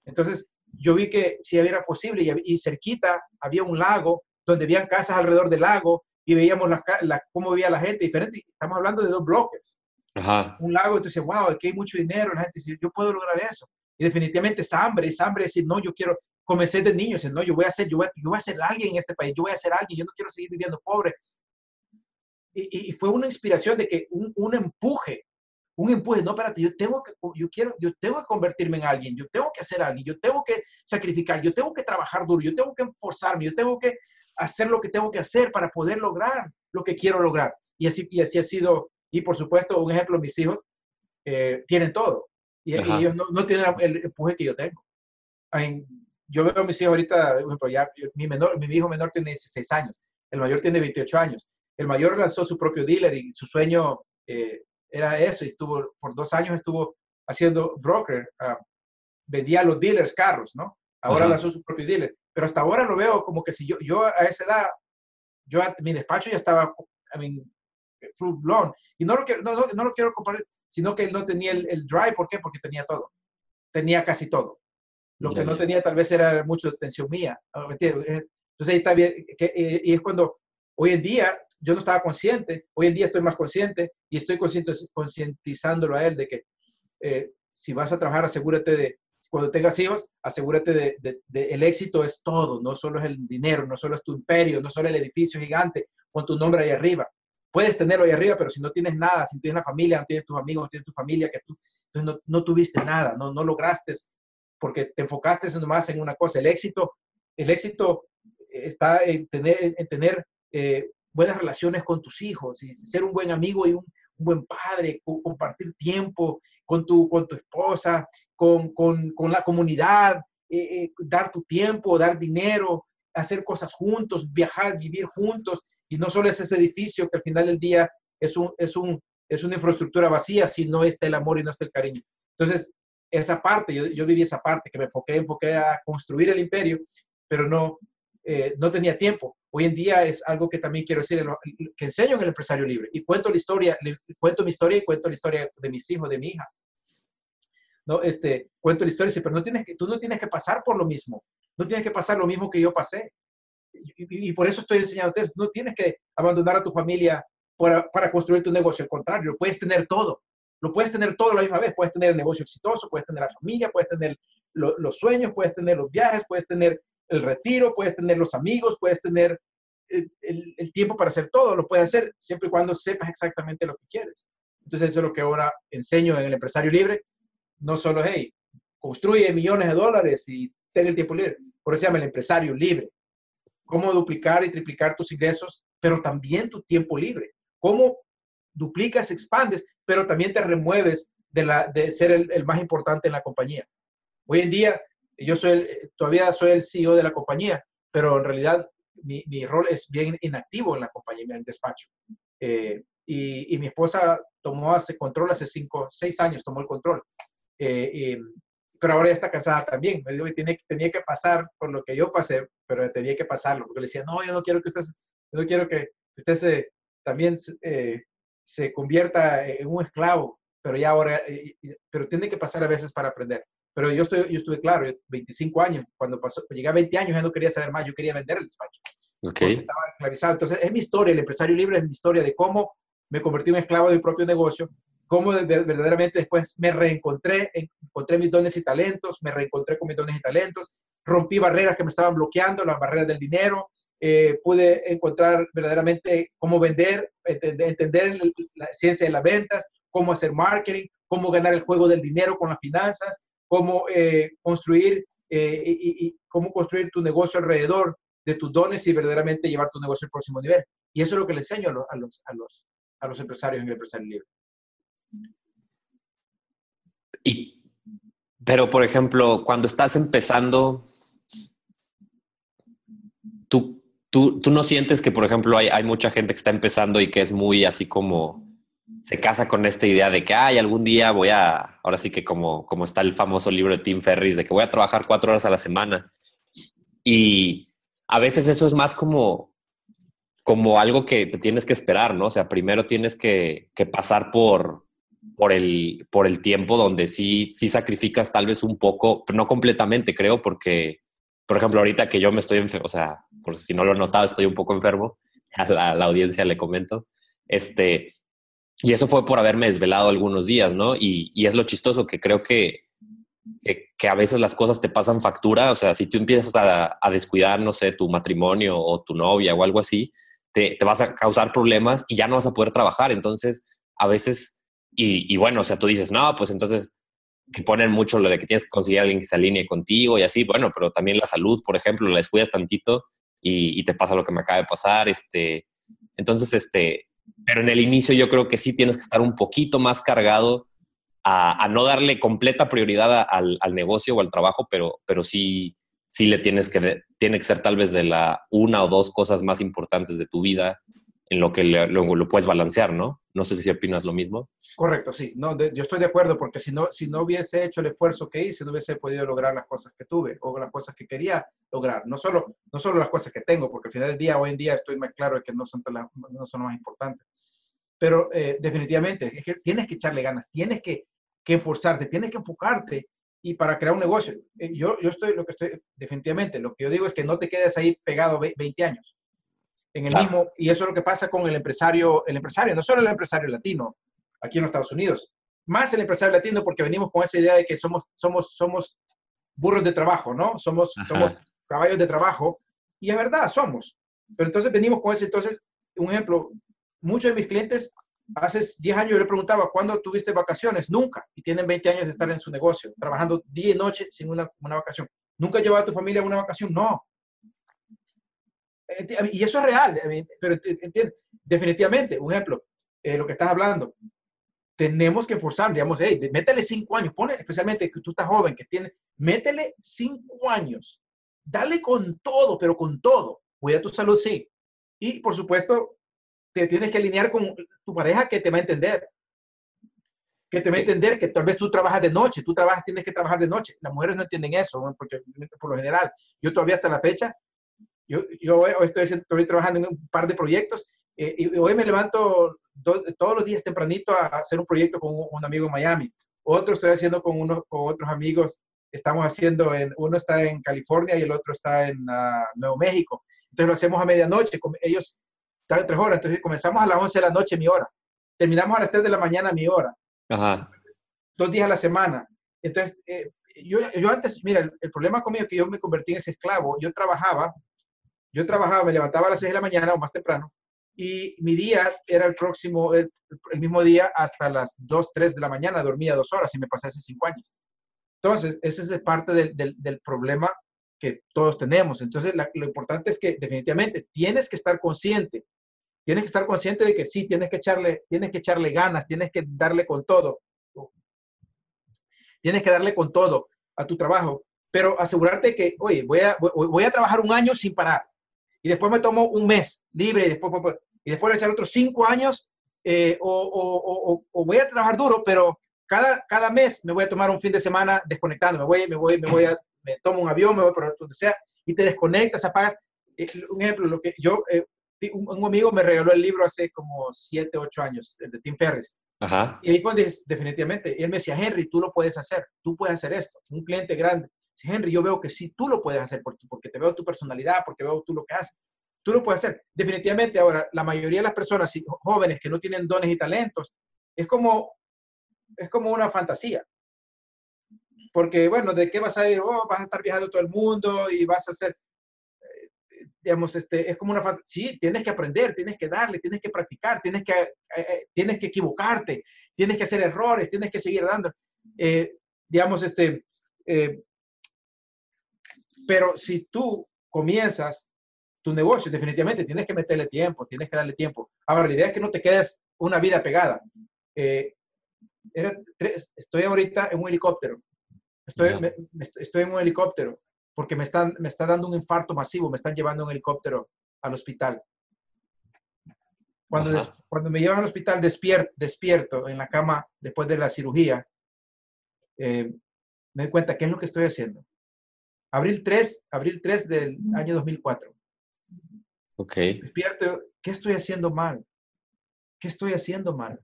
Entonces, yo vi que si era posible y, cerquita había un lago donde habían casas alrededor del lago y veíamos la, cómo vivía la gente diferente. Estamos hablando de dos bloques. Un lago, entonces, wow, aquí hay mucho dinero. La gente dice, yo puedo lograr eso. Y definitivamente es hambre, es hambre decir, no, yo quiero, comencé de niño, decir, no, yo voy a ser, yo voy, yo voy a ser alguien en este país, yo voy a ser alguien, yo no quiero seguir viviendo pobre. Y, y fue una inspiración de que un, un empuje un empuje, no, espérate, yo tengo que, yo quiero, yo tengo que convertirme en alguien, yo tengo que ser alguien, yo tengo que sacrificar, yo tengo que trabajar duro, yo tengo que esforzarme, yo tengo que hacer lo que tengo que hacer para poder lograr lo que quiero lograr. Y así, y así ha sido, y por supuesto, un ejemplo, mis hijos eh, tienen todo, y, ellos no, no, tienen el empuje que yo tengo. yo veo a mis hijos ahorita, por ejemplo, ya, mi, menor, mi hijo menor tiene 16 años, el mayor tiene 28 años. El mayor lanzó su propio dealer y su sueño eh, era eso, y estuvo, por dos años estuvo haciendo broker, uh, vendía a los dealers carros, ¿no? Ahora lanzó su propio dealer, pero hasta ahora lo veo como que si yo, yo a esa edad, yo a, mi despacho ya estaba, I mean, full blown, y no lo, quiero, no, no, lo quiero comparar, sino que él no tenía el, el, drive, ¿por qué? Porque tenía todo, tenía casi todo. Lo que no tenía tal vez era mucho de atención mía, Entonces ahí está bien, que, eh, y es cuando hoy en día yo no estaba consciente, hoy en día estoy más consciente y estoy concientizándolo a él de que eh, si vas a trabajar, asegúrate de, cuando tengas hijos, asegúrate de, de, el éxito es todo, no solo es el dinero, no solo es tu imperio, no solo el edificio gigante con tu nombre ahí arriba. Puedes tenerlo ahí arriba, pero si no tienes nada, si no tienes la familia, no tienes tus amigos, no tienes tu familia, que tú, entonces no, no tuviste nada, no, no lograste porque te enfocaste nomás en una cosa. El éxito, el éxito está en tener, en tener eh, buenas relaciones con tus hijos y ser un buen amigo y un, buen padre, compartir tiempo con tu, con tu esposa, con, con, con la comunidad, eh, eh, dar tu tiempo, dar dinero, hacer cosas juntos, viajar, vivir juntos. Y no solo es ese edificio que al final del día es, un, es, un, es una infraestructura vacía si no está el amor y no está el cariño. Entonces, esa parte, yo, yo viví esa parte, que me enfoqué, enfoqué a construir el imperio, pero no, eh, no tenía tiempo. Hoy en día es algo que también quiero decir, que enseño en el empresario libre. Y cuento la historia, cuento mi historia y cuento la historia de mis hijos, de mi hija. No, este, cuento la historia, pero no tienes que, tú no tienes que pasar por lo mismo. No tienes que pasar lo mismo que yo pasé. Y, por eso estoy enseñando ustedes, no tienes que abandonar a tu familia para, para construir tu negocio. Al contrario, puedes tener todo. Lo puedes tener todo a la misma vez. Puedes tener el negocio exitoso, puedes tener la familia, puedes tener los sueños, puedes tener los viajes, puedes tener el retiro, puedes tener los amigos, puedes tener el, tiempo para hacer todo, lo puedes hacer siempre y cuando sepas exactamente lo que quieres. Entonces eso es lo que ahora enseño en el empresario libre, no solo, hey, construye millones de dólares y ten el tiempo libre, por eso se llama el empresario libre. Cómo duplicar y triplicar tus ingresos, pero también tu tiempo libre. Cómo duplicas, expandes, pero también te remueves de, la, de ser el, el más importante en la compañía. Hoy en día yo soy todavía soy el CEO de la compañía, pero en realidad mi, mi rol es bien inactivo en la compañía, en el despacho. Eh, y, y, mi esposa tomó hace control hace cinco, seis años, tomó el control. Eh, pero ahora ya está casada también. Me dijo tenía, tenía, que pasar por lo que yo pasé, pero tenía que pasarlo, porque le decía, no, yo no quiero que usted, yo no quiero que, usted se, también eh, se convierta en un esclavo, pero ya ahora, pero tiene que pasar a veces para aprender. Pero yo, estoy, yo estuve claro, 25 años, cuando pasó, llegué a 20 años ya no quería saber más, yo quería vender el despacho. Okay. Estaba esclavizado. Entonces, es mi historia, el empresario libre es mi historia de cómo me convertí en un esclavo de mi propio negocio, cómo verdaderamente después me reencontré, encontré mis dones y talentos, me reencontré con mis dones y talentos, rompí barreras que me estaban bloqueando, las barreras del dinero, eh, pude encontrar verdaderamente cómo vender, entender, la ciencia de las ventas, cómo hacer marketing, cómo ganar el juego del dinero con las finanzas, cómo eh, construir eh, y, cómo construir tu negocio alrededor de tus dones y verdaderamente llevar tu negocio al próximo nivel. Y eso es lo que le enseño a los, a los, a los, a los empresarios en el empresario libre. Y, pero, por ejemplo, cuando estás empezando, tú, tú, tú no sientes que, por ejemplo, hay, hay mucha gente que está empezando y que es muy así como se casa con esta idea de que, ay, algún día voy a, ahora sí que como, como está el famoso libro de Tim Ferris, de que voy a trabajar cuatro horas a la semana. Y a veces eso es más como, como algo que te tienes que esperar, ¿no? O sea, primero tienes que, que pasar por, por, el, por el tiempo donde sí, sí sacrificas tal vez un poco, pero no completamente, creo, porque, por ejemplo, ahorita que yo me estoy enfermo, o sea, por si no lo he notado, estoy un poco enfermo, a la, audiencia le comento, este, y eso fue por haberme desvelado algunos días, ¿no? Y, y es lo chistoso que creo que, que, a veces las cosas te pasan factura, o sea, si tú empiezas a, a descuidar, no sé, tu matrimonio o tu novia o algo así, te, vas a causar problemas y ya no vas a poder trabajar. Entonces, a veces, y, bueno, o sea, tú dices, no, pues entonces que ponen mucho lo de que tienes que conseguir a alguien que se alinee contigo y así, bueno, pero también la salud, por ejemplo, la descuidas tantito y, te pasa lo que me acaba de pasar, este, entonces, este, pero en el inicio yo creo que sí tienes que estar un poquito más cargado a, no darle completa prioridad al, al, negocio o al trabajo, pero, pero sí, sí le tienes que, tiene que ser tal vez de la una o dos cosas más importantes de tu vida en lo que luego lo, puedes balancear, ¿no? No sé si opinas lo mismo. Correcto, sí. No, yo estoy de acuerdo porque si no, si no hubiese hecho el esfuerzo que hice, no hubiese podido lograr las cosas que tuve o las cosas que quería lograr. No solo, no solo las cosas que tengo, porque al final del día, hoy en día estoy más claro de que no son, las, no son las más importantes. Pero eh, definitivamente, tienes que echarle ganas, tienes que, que esforzarte, tienes que enfocarte y para crear un negocio. Eh, yo, yo estoy, lo que estoy, definitivamente, lo que yo digo es que no te quedes ahí pegado 20 años en el mismo, y eso es lo que pasa con el empresario, el empresario, no solo el empresario latino, aquí en los Estados Unidos, más el empresario latino porque venimos con esa idea de que somos, somos, somos burros de trabajo, ¿no? Somos, somos caballos de trabajo, y es verdad, somos. Pero entonces venimos con ese, entonces, un ejemplo, muchos de mis clientes hace 10 años yo le preguntaba, ¿cuándo tuviste vacaciones? Nunca. Y tienen 20 años de estar en su negocio, trabajando día y noche sin una, una vacación. ¿Nunca llevado a tu familia a una vacación? No. Y eso es real, pero entiende, definitivamente, un ejemplo, eh, lo que estás hablando, tenemos que esforzar, digamos, hey, métele cinco años, pone, especialmente que tú estás joven, que tiene, métele cinco años, dale con todo, pero con todo, cuida tu salud, sí. Y por supuesto, te tienes que alinear con tu pareja que te va a entender. Que te va a entender que tal vez tú trabajas de noche, tú trabajas, tienes que trabajar de noche. Las mujeres no entienden eso, porque por lo general, yo todavía hasta la fecha, yo, yo hoy estoy, estoy trabajando en un par de proyectos eh, y hoy me levanto todos los días tempranito a, hacer un proyecto con un, amigo en Miami. Otro estoy haciendo con, uno, con otros amigos. Estamos haciendo, en, uno está en California y el otro está en uh, Nuevo México. Entonces lo hacemos a medianoche. Ellos están en tres horas. Entonces comenzamos a las 11 de la noche, mi hora. Terminamos a las 3 de la mañana, mi hora. Ajá. dos días a la semana. Entonces, eh, yo, yo, antes, mira, el, el, problema conmigo es que yo me convertí en ese esclavo. Yo trabajaba, yo trabajaba, me levantaba a las 6 de la mañana o más temprano, y mi día era el próximo, el, mismo día hasta las 2, 3 de la mañana, dormía dos horas y me pasé hace cinco años. Entonces, ese es parte del, del, problema que todos tenemos. Entonces, lo importante es que definitivamente tienes que estar consciente tienes que estar consciente de que sí, tienes que echarle, tienes que echarle ganas, tienes que darle con todo. Tienes que darle con todo a tu trabajo, pero asegurarte que, oye, voy a, voy a trabajar un año sin parar y después me tomo un mes libre y después, y después voy a echar otros cinco años eh, o, o, o, voy a trabajar duro, pero cada, cada mes me voy a tomar un fin de semana desconectando, me voy, me voy, me voy a, me tomo un avión, me voy por donde sea y te desconectas, apagas. Eh, un ejemplo, lo que yo, eh, un, amigo me regaló el libro hace como 7, 8 años, el de Tim Ferriss. Ajá. Y ahí fue definitivamente, y él me decía, Henry, tú lo puedes hacer, tú puedes hacer esto. Un cliente grande. Henry, yo veo que sí, tú lo puedes hacer porque te veo tu personalidad, porque veo tú lo que haces. Tú lo puedes hacer. Definitivamente, ahora, la mayoría de las personas jóvenes que no tienen dones y talentos, es como, es como una fantasía. Porque, bueno, ¿de qué vas a ir? Oh, vas a estar viajando todo el mundo y vas a hacer, eh, digamos, este, es como una fantasía. Sí, tienes que aprender, tienes que darle, tienes que practicar, tienes que, eh, eh, tienes que equivocarte, tienes que hacer errores, tienes que seguir dando. digamos, este, pero si tú comienzas tu negocio, definitivamente tienes que meterle tiempo, tienes que darle tiempo. Ahora, la idea es que no te quedes una vida pegada. estoy ahorita en un helicóptero Estoy, estoy en un helicóptero porque me, están, me está dando un infarto masivo, me están llevando en helicóptero al hospital. Cuando, cuando me llevan al hospital despierto, despierto en la cama después de la cirugía, eh, me doy cuenta, ¿qué es lo que estoy haciendo? Abril 3, abril 3 del año 2004. Ok. Despierto, ¿qué estoy haciendo mal? ¿Qué estoy haciendo mal?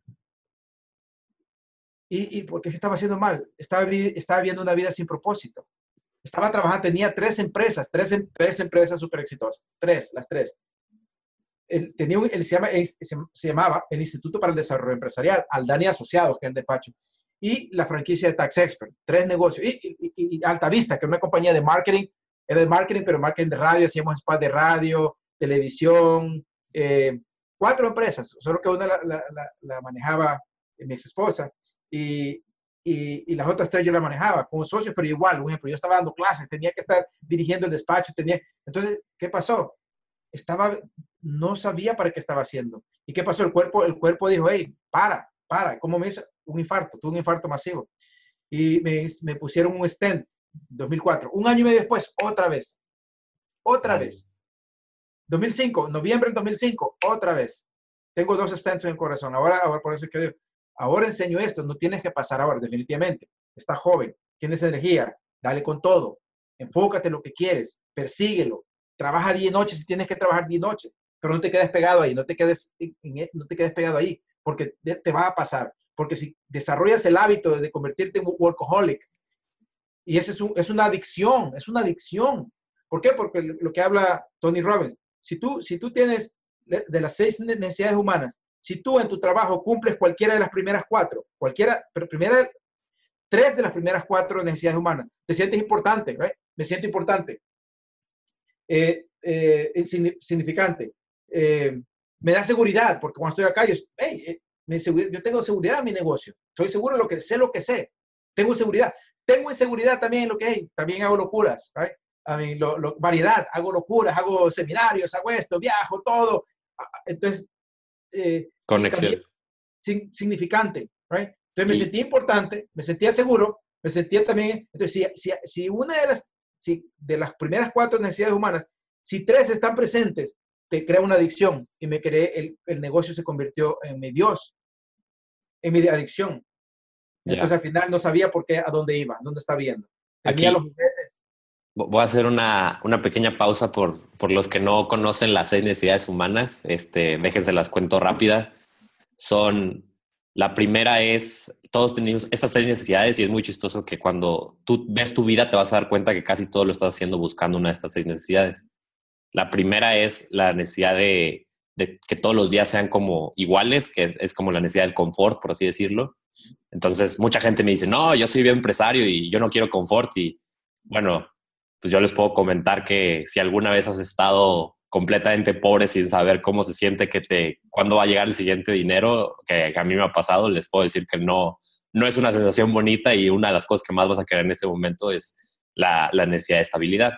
¿Y, y por qué estaba haciendo mal? Estaba, estaba viendo una vida sin propósito. Estaba trabajando, tenía tres empresas, tres, em, tres empresas súper exitosas, tres, las tres. Él, tenía él se, llama, se, llamaba el Instituto para el Desarrollo Empresarial, Aldani Asociados, que es el despacho, y la franquicia de Tax Expert, tres negocios, y, y, Alta Vista, que es una compañía de marketing, era de marketing, pero marketing de radio, hacíamos spas de radio, televisión, eh, cuatro empresas, solo que una la, la, la manejaba mi ex esposa y, y, las otras tres yo las manejaba como socios, pero igual, por ejemplo, yo estaba dando clases, tenía que estar dirigiendo el despacho, tenía... Entonces, ¿qué pasó? Estaba, no sabía para qué estaba haciendo. ¿Y qué pasó? El cuerpo, el cuerpo dijo, hey, para, para. ¿Cómo me hizo? Un infarto, tuve un infarto masivo. Y me, me pusieron un stent 2004. Un año y medio después, otra vez. Otra vez. 2005, noviembre del 2005, otra vez. Tengo dos stents en el corazón. Ahora, ahora por eso es que digo, ahora enseño esto, no tienes que pasar ahora, definitivamente. Estás joven, tienes energía, dale con todo, enfócate en lo que quieres, persíguelo, trabaja día y noche si tienes que trabajar día y noche, pero no te quedes pegado ahí, no te quedes, no te quedes pegado ahí, porque te va a pasar. Porque si desarrollas el hábito de convertirte en un workaholic, y ese es, es una adicción, es una adicción. ¿Por qué? Porque lo que habla Tony Robbins, si tú, si tú tienes de las seis necesidades humanas, si tú en tu trabajo cumples cualquiera de las primeras cuatro, cualquiera, primera, tres de las primeras cuatro necesidades humanas, te sientes importante, ¿right? Me siento importante. Eh, eh, significante. Eh, me da seguridad, porque cuando estoy acá, yo, hey, yo tengo seguridad en mi negocio. Estoy seguro de lo que sé, lo que sé. Tengo seguridad. Tengo inseguridad también en lo que hay. También hago locuras? A mí, lo, variedad, hago locuras, hago seminarios, hago esto, viajo, todo. Entonces, eh, Conexión. significante, right? Entonces me sentía importante, me sentía seguro, me sentía también, entonces si, si, una de las, si, de las primeras cuatro necesidades humanas, si tres están presentes, te crea una adicción y me creé, el, el negocio se convirtió en mi Dios, en mi adicción. Entonces al final no sabía por qué, a dónde iba, dónde estaba viendo. Aquí, los Voy a hacer una, una pequeña pausa por, por, los que no conocen las seis necesidades humanas. Este, déjense las cuento rápida. Son, la primera es, todos tenemos estas seis necesidades y es muy chistoso que cuando tú ves tu vida te vas a dar cuenta que casi todo lo estás haciendo buscando una de estas seis necesidades. La primera es la necesidad de, de que todos los días sean como iguales, que es, es, como la necesidad del confort, por así decirlo. Entonces, mucha gente me dice, no, yo soy bien empresario y yo no quiero confort. Y bueno, pues yo les puedo comentar que si alguna vez has estado completamente pobre sin saber cómo se siente que te, cuándo va a llegar el siguiente dinero, que, a mí me ha pasado, les puedo decir que no, no es una sensación bonita y una de las cosas que más vas a querer en ese momento es la, la necesidad de estabilidad.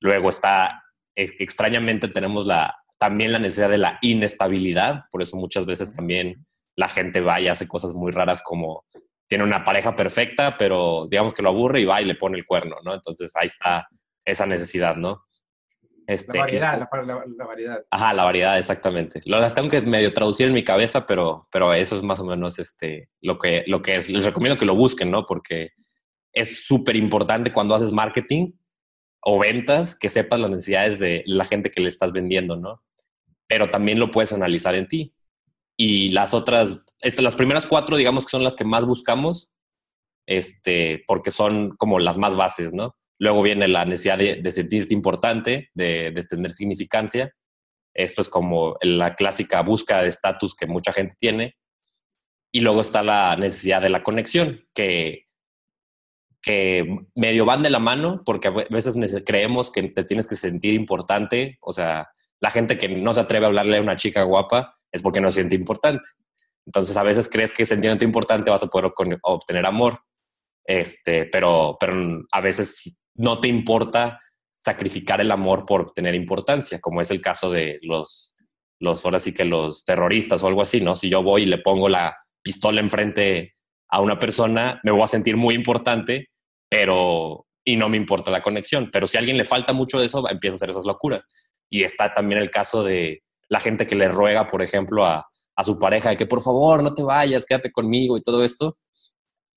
Luego está, extrañamente tenemos la, también la necesidad de la inestabilidad, por eso muchas veces también la gente va y hace cosas muy raras como tiene una pareja perfecta, pero digamos que lo aburre y va y le pone el cuerno, ¿no? Entonces ahí está esa necesidad, ¿no? Este, la variedad, la, variedad. Ajá, la variedad, exactamente. Lo las tengo que medio traducir en mi cabeza, pero, pero eso es más o menos este, lo, que, lo que es. Les recomiendo que lo busquen, ¿no? Porque es súper importante cuando haces marketing o ventas que sepas las necesidades de la gente que le estás vendiendo, ¿no? pero también lo puedes analizar en ti. Y las otras, este, las primeras cuatro, digamos que son las que más buscamos, este, porque son como las más bases, ¿no? Luego viene la necesidad de, sentirte importante, de, de, tener significancia. Esto es como la clásica búsqueda de estatus que mucha gente tiene. Y luego está la necesidad de la conexión, que, que medio van de la mano, porque a veces creemos que te tienes que sentir importante. O sea, la gente que no se atreve a hablarle a una chica guapa es porque no siente importante. Entonces, a veces crees que sintiéndote importante vas a poder obtener amor, este, pero, pero a veces no te importa sacrificar el amor por obtener importancia, como es el caso de los, los, ahora sí que los terroristas o algo así, ¿no? Si yo voy y le pongo la pistola enfrente a una persona, me voy a sentir muy importante, pero, y no me importa la conexión. Pero si a alguien le falta mucho de eso, empieza a hacer esas locuras. Y está también el caso de la gente que le ruega, por ejemplo, a, a su pareja de que por favor no te vayas, quédate conmigo y todo esto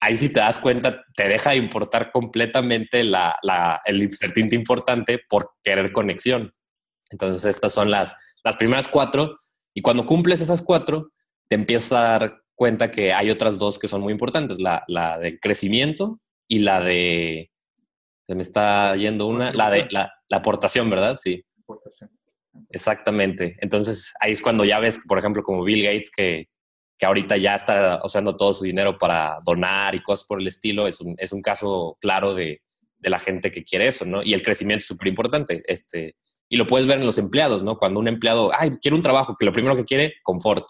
ahí si te das cuenta, te deja de importar completamente la, el sentirte importante por querer conexión. Entonces, estas son las, las primeras cuatro. Y cuando cumples esas cuatro, te empiezas a dar cuenta que hay otras dos que son muy importantes, la, la del crecimiento y la de, se me está yendo una, la de la, la aportación, ¿verdad? Sí. Aportación. Exactamente. Entonces, ahí es cuando ya ves, por ejemplo, como Bill Gates, que, que ahorita ya está usando todo su dinero para donar y cosas por el estilo, es un, es un caso claro de, de, la gente que quiere eso, ¿no? Y el crecimiento es súper importante. Este, y lo puedes ver en los empleados, ¿no? Cuando un empleado, ay, quiere un trabajo, que lo primero que quiere, confort.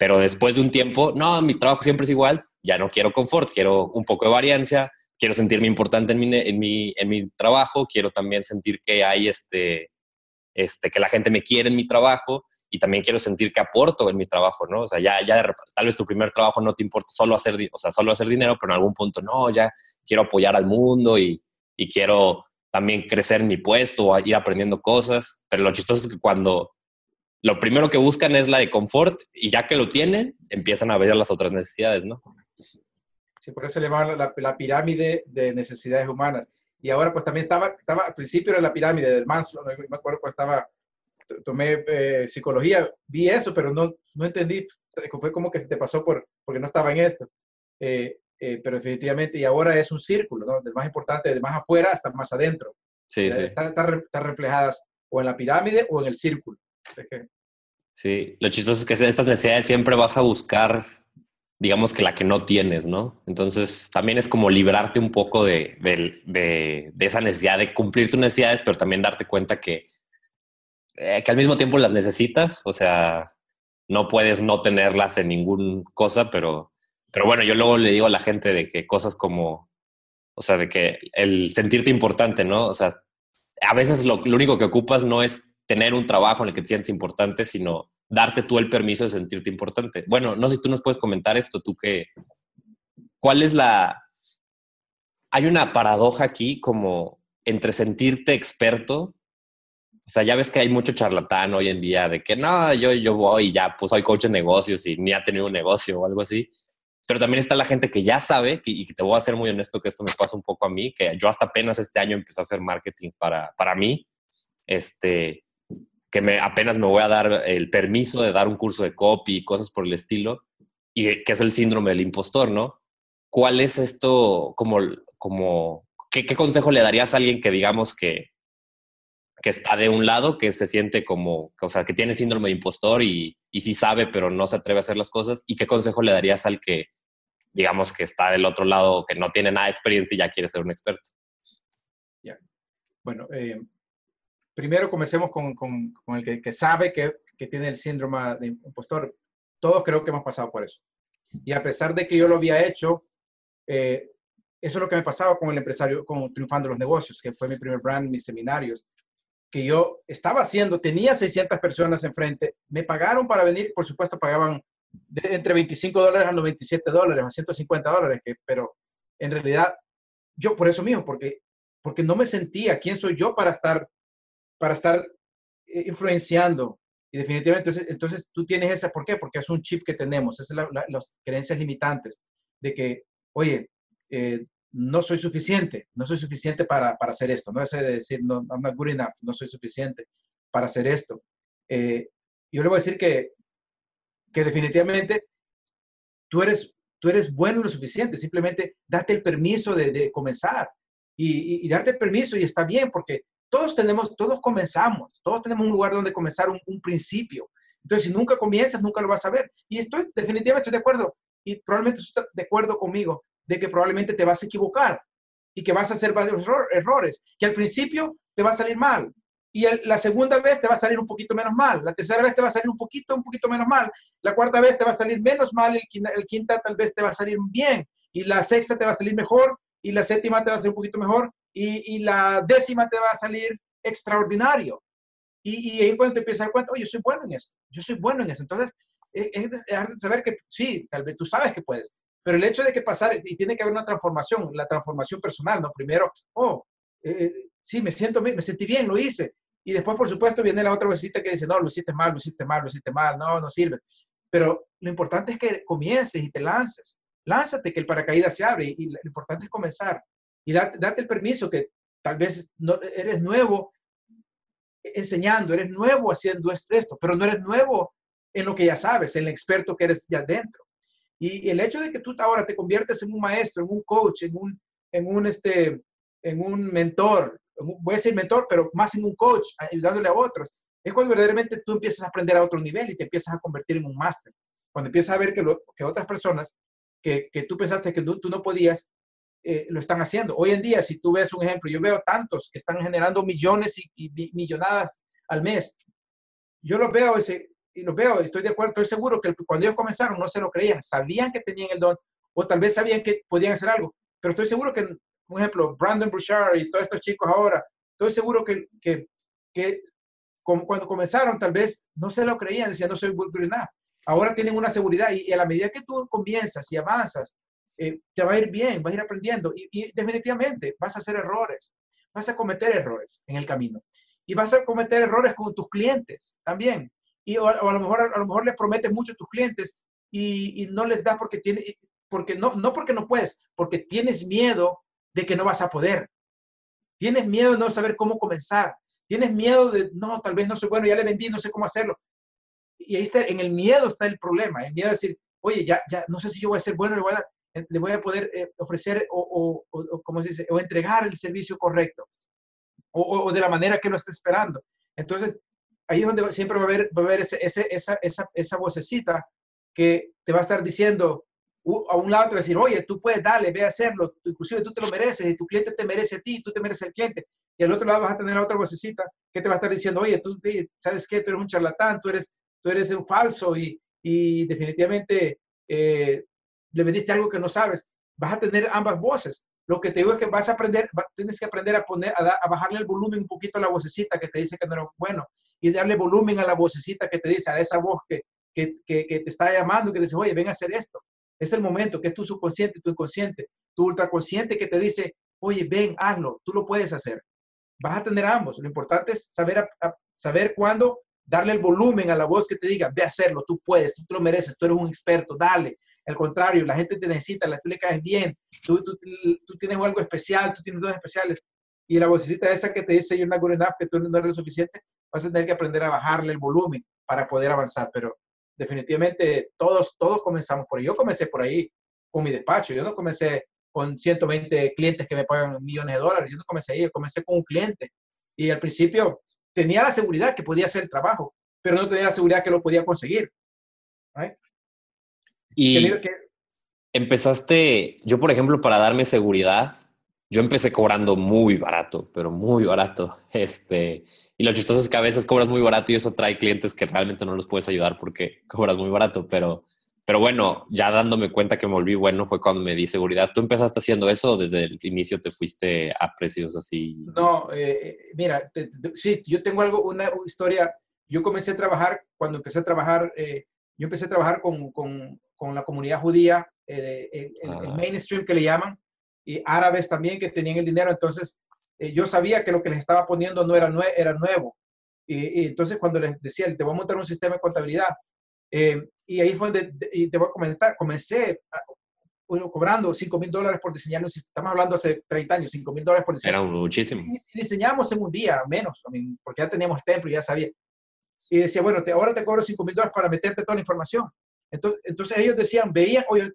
Pero después de un tiempo, no, mi trabajo siempre es igual, ya no quiero confort, quiero un poco de variancia, quiero sentirme importante en mi, en mi, en mi trabajo, quiero también sentir que hay este, este, que la gente me quiere en mi trabajo y también quiero sentir que aporto en mi trabajo, ¿no? O sea, ya, ya tal vez tu primer trabajo no te importa solo hacer, o sea, solo hacer dinero, pero en algún punto no, ya quiero apoyar al mundo y, y quiero también crecer en mi puesto o ir aprendiendo cosas, pero lo chistoso es que cuando lo primero que buscan es la de confort y ya que lo tienen, empiezan a ver las otras necesidades, ¿no? Sí, por eso le llaman la, la, pirámide de necesidades humanas. Y ahora pues también estaba, estaba al principio de la pirámide del Maslow, me acuerdo pues estaba tomé eh, psicología, vi eso, pero no, no entendí, fue como que se te pasó por, porque no estaba en esto. Eh, eh, pero definitivamente, y ahora es un círculo, ¿no? De más importante, de más afuera hasta más adentro. Sí, sí. Están está, reflejadas o en la pirámide o en el círculo. Sí, lo chistoso es que estas necesidades siempre vas a buscar, digamos que la que no tienes, ¿no? Entonces también es como librarte un poco de, de, de esa necesidad de cumplir tus necesidades, pero también darte cuenta que eh, que al mismo tiempo las necesitas, o sea, no puedes no tenerlas en ninguna cosa, pero, pero bueno, yo luego le digo a la gente de que cosas como, o sea, de que el sentirte importante, ¿no? O sea, a veces lo, lo único que ocupas no es tener un trabajo en el que te sientes importante, sino darte tú el permiso de sentirte importante. Bueno, no sé si tú nos puedes comentar esto, tú que, ¿cuál es la... Hay una paradoja aquí como entre sentirte experto o sea, ya ves que hay mucho charlatán hoy en día de que no, yo, yo voy y ya, pues soy coach de negocios y ni ha tenido un negocio o algo así. Pero también está la gente que ya sabe, y que te voy a ser muy honesto que esto me pasa un poco a mí, que yo hasta apenas este año empecé a hacer marketing para, para mí, este, que me, apenas me voy a dar el permiso de dar un curso de copy y cosas por el estilo, y que es el síndrome del impostor, ¿no? ¿Cuál es esto, como, como, qué, consejo le darías a alguien que digamos que, que está de un lado, que se siente como, o sea, que tiene síndrome de impostor y, y sí sabe, pero no se atreve a hacer las cosas? ¿Y qué consejo le darías al que, digamos, que está del otro lado, que no tiene nada de experiencia y ya quiere ser un experto? Ya. Bueno, eh, primero comencemos con, con, con el que, sabe que, que, tiene el síndrome de impostor. Todos creo que hemos pasado por eso. Y a pesar de que yo lo había hecho, eh, eso es lo que me pasaba con el empresario, con Triunfando los Negocios, que fue mi primer brand, mis seminarios que yo estaba haciendo, tenía 600 personas enfrente, me pagaron para venir, por supuesto pagaban entre 25 dólares a 97 dólares, a 150 dólares, pero en realidad yo por eso mismo, porque, porque no me sentía, ¿quién soy yo para estar, para estar eh, influenciando? Y definitivamente, entonces, entonces tú tienes esa, ¿por qué? Porque es un chip que tenemos, es las creencias limitantes de que, oye, eh, no soy suficiente, no soy suficiente para, para hacer esto, no es de decir, no, I'm not good no soy suficiente para hacer esto. Eh, yo le voy a decir que, que definitivamente tú eres, tú eres bueno lo suficiente, simplemente date el permiso de, comenzar y, darte el permiso y está bien porque todos tenemos, todos comenzamos, todos tenemos un lugar donde comenzar un, principio. Entonces, si nunca comienzas, nunca lo vas a ver. Y estoy definitivamente estoy de acuerdo y probablemente estás de acuerdo conmigo de que probablemente te vas a equivocar y que vas a hacer varios errores, que al principio te va a salir mal, y la segunda vez te va a salir un poquito menos mal, la tercera vez te va a salir un poquito, un poquito menos mal, la cuarta vez te va a salir menos mal, el, quinta, tal vez te va a salir bien, y la sexta te va a salir mejor, y la séptima te va a salir un poquito mejor, y, la décima te va a salir extraordinario. Y, y ahí cuando te empiezas a dar oye, yo soy bueno en eso, yo soy bueno en eso. Entonces, es, es saber que sí, tal vez tú sabes que puedes, pero el hecho de que pasar, y tiene que haber una transformación, la transformación personal, ¿no? Primero, oh, eh, sí, me siento, me, sentí bien, lo hice. Y después, por supuesto, viene la otra vocecita que dice, no, lo hiciste mal, lo hiciste mal, lo hiciste mal, no, no sirve. Pero lo importante es que comiences y te lances. Lánzate, que el paracaídas se abre. Y, lo importante es comenzar. Y date, date, el permiso que tal vez no, eres nuevo enseñando, eres nuevo haciendo esto, pero no eres nuevo en lo que ya sabes, en el experto que eres ya dentro. Y el hecho de que tú ahora te conviertes en un maestro, en un coach, en un, en un, este, en un mentor, voy a decir mentor, pero más en un coach, ayudándole a otros, es cuando verdaderamente tú empiezas a aprender a otro nivel y te empiezas a convertir en un máster. Cuando empiezas a ver que, que otras personas que, que, tú pensaste que tú, no podías, eh, lo están haciendo. Hoy en día, si tú ves un ejemplo, yo veo tantos que están generando millones y, millonadas al mes. Yo los veo ese, y los veo, estoy de acuerdo, estoy seguro que cuando ellos comenzaron no se lo creían, sabían que tenían el don o tal vez sabían que podían hacer algo, pero estoy seguro que por ejemplo, Brandon Bouchard y todos estos chicos ahora, estoy seguro que, que, que cuando comenzaron tal vez no se lo creían, decían no soy good enough. Ahora tienen una seguridad y, a la medida que tú comienzas y avanzas, eh, te va a ir bien, vas a ir aprendiendo y, definitivamente vas a hacer errores, vas a cometer errores en el camino y vas a cometer errores con tus clientes también. Y o, a lo mejor a lo mejor les prometes mucho a tus clientes y, no les das porque tiene, porque no, no porque no puedes, porque tienes miedo de que no vas a poder. Tienes miedo de no saber cómo comenzar. Tienes miedo de, no, tal vez no soy bueno, ya le vendí, no sé cómo hacerlo. Y ahí está, en el miedo está el problema. El miedo de decir, oye, ya, ya, no sé si yo voy a ser bueno, le voy a, le voy a poder eh, ofrecer o, o, ¿cómo se dice? O entregar el servicio correcto. O, de la manera que lo está esperando. Entonces, ahí es donde siempre va a haber, va a haber ese, ese, esa, esa, esa vocecita que te va a estar diciendo, a un lado te va a decir, oye, tú puedes, dale, ve a hacerlo, inclusive tú te lo mereces y tu cliente te merece a ti, tú te mereces al cliente. Y al otro lado vas a tener a otra vocecita que te va a estar diciendo, oye, tú sabes qué, tú eres un charlatán, tú eres, tú eres un falso y, y definitivamente eh, le vendiste algo que no sabes. Vas a tener ambas voces. Lo que te digo es que vas a aprender, tienes que aprender a poner, a, bajarle el volumen un poquito a la vocecita que te dice que no es bueno y darle volumen a la vocecita que te dice, a esa voz que, que, que, te está llamando, que te dice, oye, ven a hacer esto. Es el momento que es tu subconsciente, tu inconsciente, tu ultraconsciente que te dice, oye, ven, hazlo, tú lo puedes hacer. Vas a tener ambos. Lo importante es saber, saber cuándo darle el volumen a la voz que te diga, ve a hacerlo, tú puedes, tú lo mereces, tú eres un experto, dale. Al contrario, la gente te necesita, la tú le caes bien, tú, tú, tú tienes algo especial, tú tienes dos especiales. Y la vocecita esa que te dice, you're not good enough, que tú no eres lo suficiente, vas a tener que aprender a bajarle el volumen para poder avanzar. Pero definitivamente todos, todos comenzamos por ahí. Yo comencé por ahí con mi despacho. Yo no comencé con 120 clientes que me pagan millones de dólares. Yo no comencé ahí, yo comencé con un cliente. Y al principio tenía la seguridad que podía hacer el trabajo, pero no tenía la seguridad que lo podía conseguir. Y empezaste, yo por ejemplo, para darme seguridad, yo empecé cobrando muy barato, pero muy barato. Este, y lo chistoso es que a veces cobras muy barato y eso trae clientes que realmente no los puedes ayudar porque cobras muy barato. Pero, pero bueno, ya dándome cuenta que me volví bueno fue cuando me di seguridad. ¿Tú empezaste haciendo eso o desde el inicio te fuiste a precios así? No, eh, eh, mira, sí, yo tengo algo, una, historia. Yo comencé a trabajar, cuando empecé a trabajar, eh, yo empecé a trabajar con, con, con la comunidad judía, el, el, ah. mainstream que le llaman, y árabes también que tenían el dinero. Entonces, eh, yo sabía que lo que les estaba poniendo no era, era nuevo. Y, entonces cuando les decía, te voy a montar un sistema de contabilidad, eh, y ahí fue donde, y te voy a comentar, comencé cobrando 5 mil dólares por diseñar un sistema, estamos hablando hace 30 años, 5 mil dólares por diseñar. Era muchísimo. Y, diseñamos en un día, menos, porque ya teníamos templo y ya sabía. Y decía, bueno, te, ahora te cobro 5 mil dólares para meterte toda la información. Entonces, entonces ellos decían, veían, oye,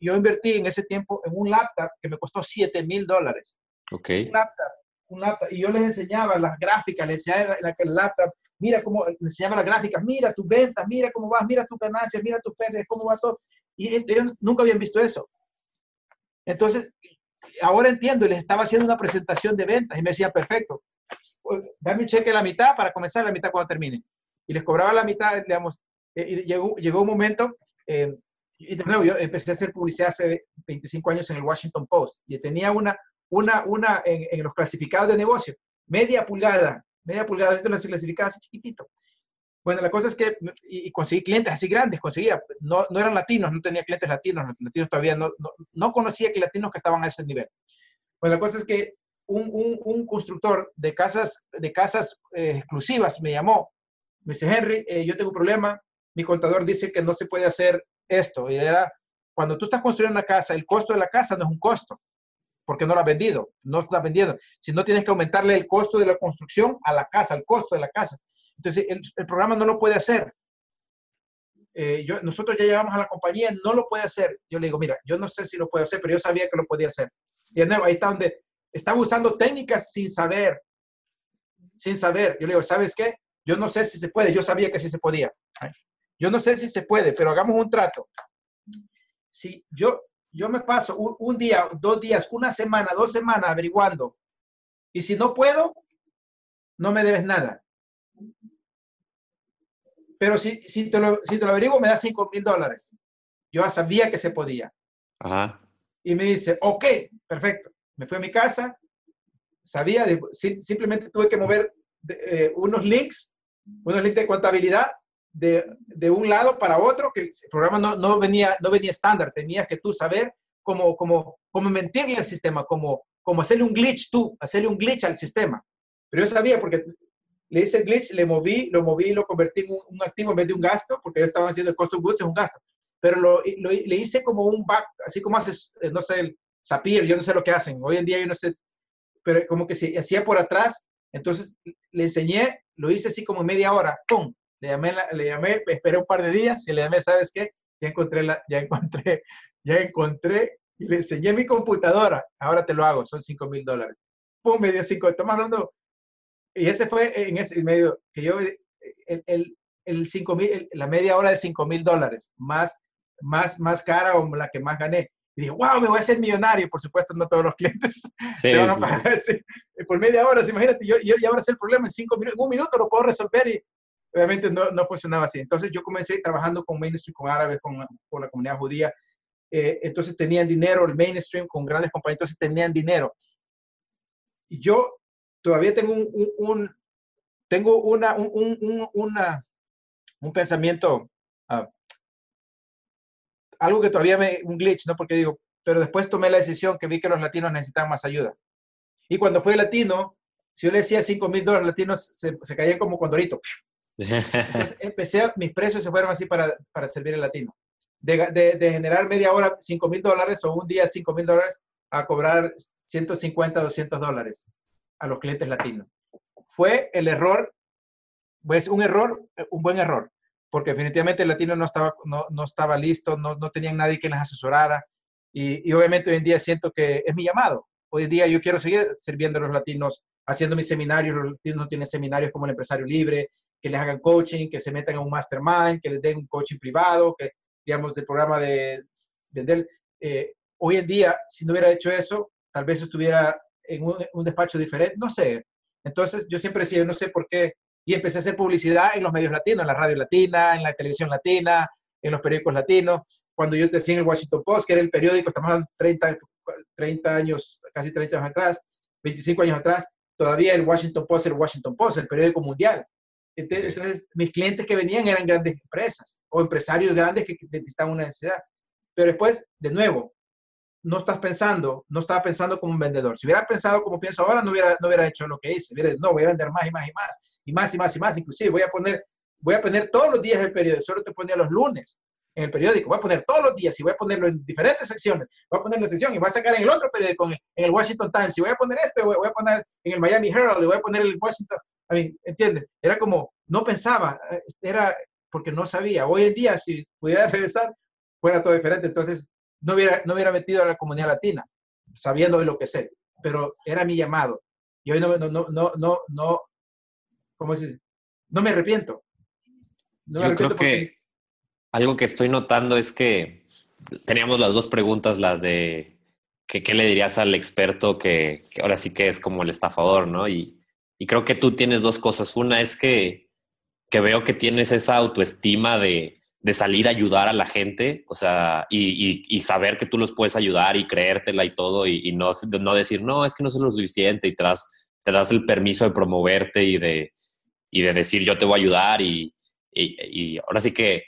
yo invertí en ese tiempo en un laptop que me costó 7 mil dólares. Ok. Un laptop, un laptop. Y yo les enseñaba las gráficas, les enseñaba la, el laptop, mira cómo, les enseñaba las gráficas, mira tus ventas, mira cómo vas, mira tus ganancias, mira tus pérdidas, cómo va todo. Y ellos nunca habían visto eso. Entonces, ahora entiendo, les estaba haciendo una presentación de ventas y me decía, perfecto, pues, dame un cheque a la mitad para comenzar la mitad cuando termine. Y les cobraba la mitad, digamos, eh, y llegó, llegó un momento, eh, y de nuevo, yo empecé a hacer publicidad hace 25 años en el Washington Post y tenía una, una, una en, en los clasificados de negocio, media pulgada, media pulgada, esto lo clasificaba así chiquitito. Bueno, la cosa es que y, conseguí clientes así grandes, conseguía, no, no, eran latinos, no tenía clientes latinos, los latinos todavía no, no, no conocía que latinos que estaban a ese nivel. Bueno, la cosa es que un, un, un constructor de casas, de casas eh, exclusivas me llamó, me dice, Henry, eh, yo tengo un problema, mi contador dice que no se puede hacer esto. Y era, cuando tú estás construyendo una casa, el costo de la casa no es un costo, porque no lo has vendido, no estás vendiendo, sino tienes que aumentarle el costo de la construcción a la casa, el costo de la casa. Entonces, el, el programa no lo puede hacer. Eh, yo, nosotros ya llevamos a la compañía, no lo puede hacer. Yo le digo, mira, yo no sé si lo puedo hacer, pero yo sabía que lo podía hacer. Y de nuevo, ahí está donde estaba usando técnicas sin saber, sin saber. Yo le digo, ¿sabes qué? Yo no sé si se puede, yo sabía que sí se podía. Yo no sé si se puede, pero hagamos un trato. Si yo, yo me paso un, un día, dos días, una semana, dos semanas averiguando, y si no puedo, no me debes nada. Pero si, si, te, lo, si te lo averiguo, me da 5 mil dólares. Yo ya sabía que se podía. Ajá. Y me dice, ok, perfecto. Me fui a mi casa, sabía, de, simplemente tuve que mover de, eh, unos links, unos links de contabilidad de, de, un lado para otro, que el programa no, no venía, no venía estándar, tenías que tú saber cómo, cómo, cómo mentirle al sistema, cómo, cómo hacerle un glitch tú, hacerle un glitch al sistema. Pero yo sabía porque le hice el glitch, le moví, lo moví, lo convertí en un, activo en vez de un gasto, porque yo estaba haciendo el cost of goods, es un gasto. Pero lo, lo, le hice como un back, así como haces, eh, no sé, el Zapier, yo no sé lo que hacen. Hoy en día yo no sé, pero como que se hacía por atrás. Entonces le enseñé, lo hice así como media hora, ¡pum! Le llamé, le llamé, esperé un par de días y le llamé, ¿sabes qué? Ya encontré, la, ya encontré, ya encontré y le enseñé mi computadora. Ahora te lo hago, son 5 mil dólares. ¡Pum! Me dio 5, estamos hablando y ese fue en ese medio que yo, el, el, el 5 mil, la media hora de 5 mil dólares, más, más, más cara o la que más gané. Y dije, wow, me voy a hacer millonario. Por supuesto, no todos los clientes sí, te van a pagar sí, por media hora. Imagínate, yo, yo ya ahora sé el problema en cinco minutos, en un minuto lo puedo resolver y obviamente no, no funcionaba así. Entonces yo comencé trabajando con mainstream, con árabes, con, con la comunidad judía. Eh, entonces tenían dinero, el mainstream, con grandes compañías, entonces tenían dinero. Y yo todavía tengo un, un, un tengo una, un, un, una, un pensamiento, uh, algo que todavía me, un glitch, ¿no? Porque digo, pero después tomé la decisión que vi que los latinos necesitaban más ayuda. Y cuando fui latino, si yo le decía 5 mil dólares latinos, se, se, caían como condorito. Entonces empecé, a, mis precios se fueron así para, para servir al latino. De, de, de generar media hora 5 mil dólares o un día 5 mil dólares a cobrar 150, 200 dólares a los clientes latinos. Fue el error, pues un error, un buen error, porque definitivamente el latino no estaba, no, no estaba listo, no, no tenían nadie que les asesorara y, y, obviamente hoy en día siento que es mi llamado. Hoy en día yo quiero seguir sirviendo a los latinos, haciendo mis seminarios, los latinos no tienen seminarios como el empresario libre, que les hagan coaching, que se metan en un mastermind, que les den un coaching privado, que digamos del programa de vender. Eh, hoy en día, si no hubiera hecho eso, tal vez estuviera en un, un, despacho diferente, no sé. Entonces yo siempre decía, no sé por qué, y empecé a hacer publicidad en los medios latinos, en la radio latina, en la televisión latina, en los periódicos latinos. Cuando yo te decía en el Washington Post, que era el periódico, estamos hablando 30, 30 años, casi 30 años atrás, 25 años atrás, todavía el Washington Post era el Washington Post, el periódico mundial. Entonces, entonces, mis clientes que venían eran grandes empresas o empresarios grandes que necesitaban una necesidad. Pero después, de nuevo, no estás pensando, no estaba pensando como un vendedor. Si hubiera pensado como pienso ahora, no hubiera, no hubiera hecho lo que hice. Hubiera, no, voy a vender más y más y más, y más y más y más. Inclusive voy a poner, voy a poner todos los días el periódico. Solo te ponía los lunes en el periódico. Voy a poner todos los días y voy a ponerlo en diferentes secciones. Voy a poner la sección y voy a sacar en el otro periódico, en el, Washington Times. Y voy a poner este, voy, a poner en el Miami Herald, y voy a poner el Washington. ¿entiendes? Era como, no pensaba, eh, era porque no sabía. Hoy en día, si pudiera regresar, fuera todo diferente. Entonces, no hubiera, no hubiera metido a la comunidad latina, sabiendo hoy lo que sé, pero era mi llamado. Y hoy no, no, no, no, no, no ¿cómo se No me arrepiento. No me Yo creo que algo que estoy notando es que teníamos las dos preguntas, las de que, qué le dirías al experto que, ahora sí que es como el estafador, ¿no? Y, y creo que tú tienes dos cosas. Una es que, que veo que tienes esa autoestima de, de salir a ayudar a la gente, o sea, y, y, saber que tú los puedes ayudar y creértela y todo, y, no, no decir, no, es que no soy lo suficiente, y te das, te das el permiso de promoverte y de, y de decir, yo te voy a ayudar, y, ahora sí que,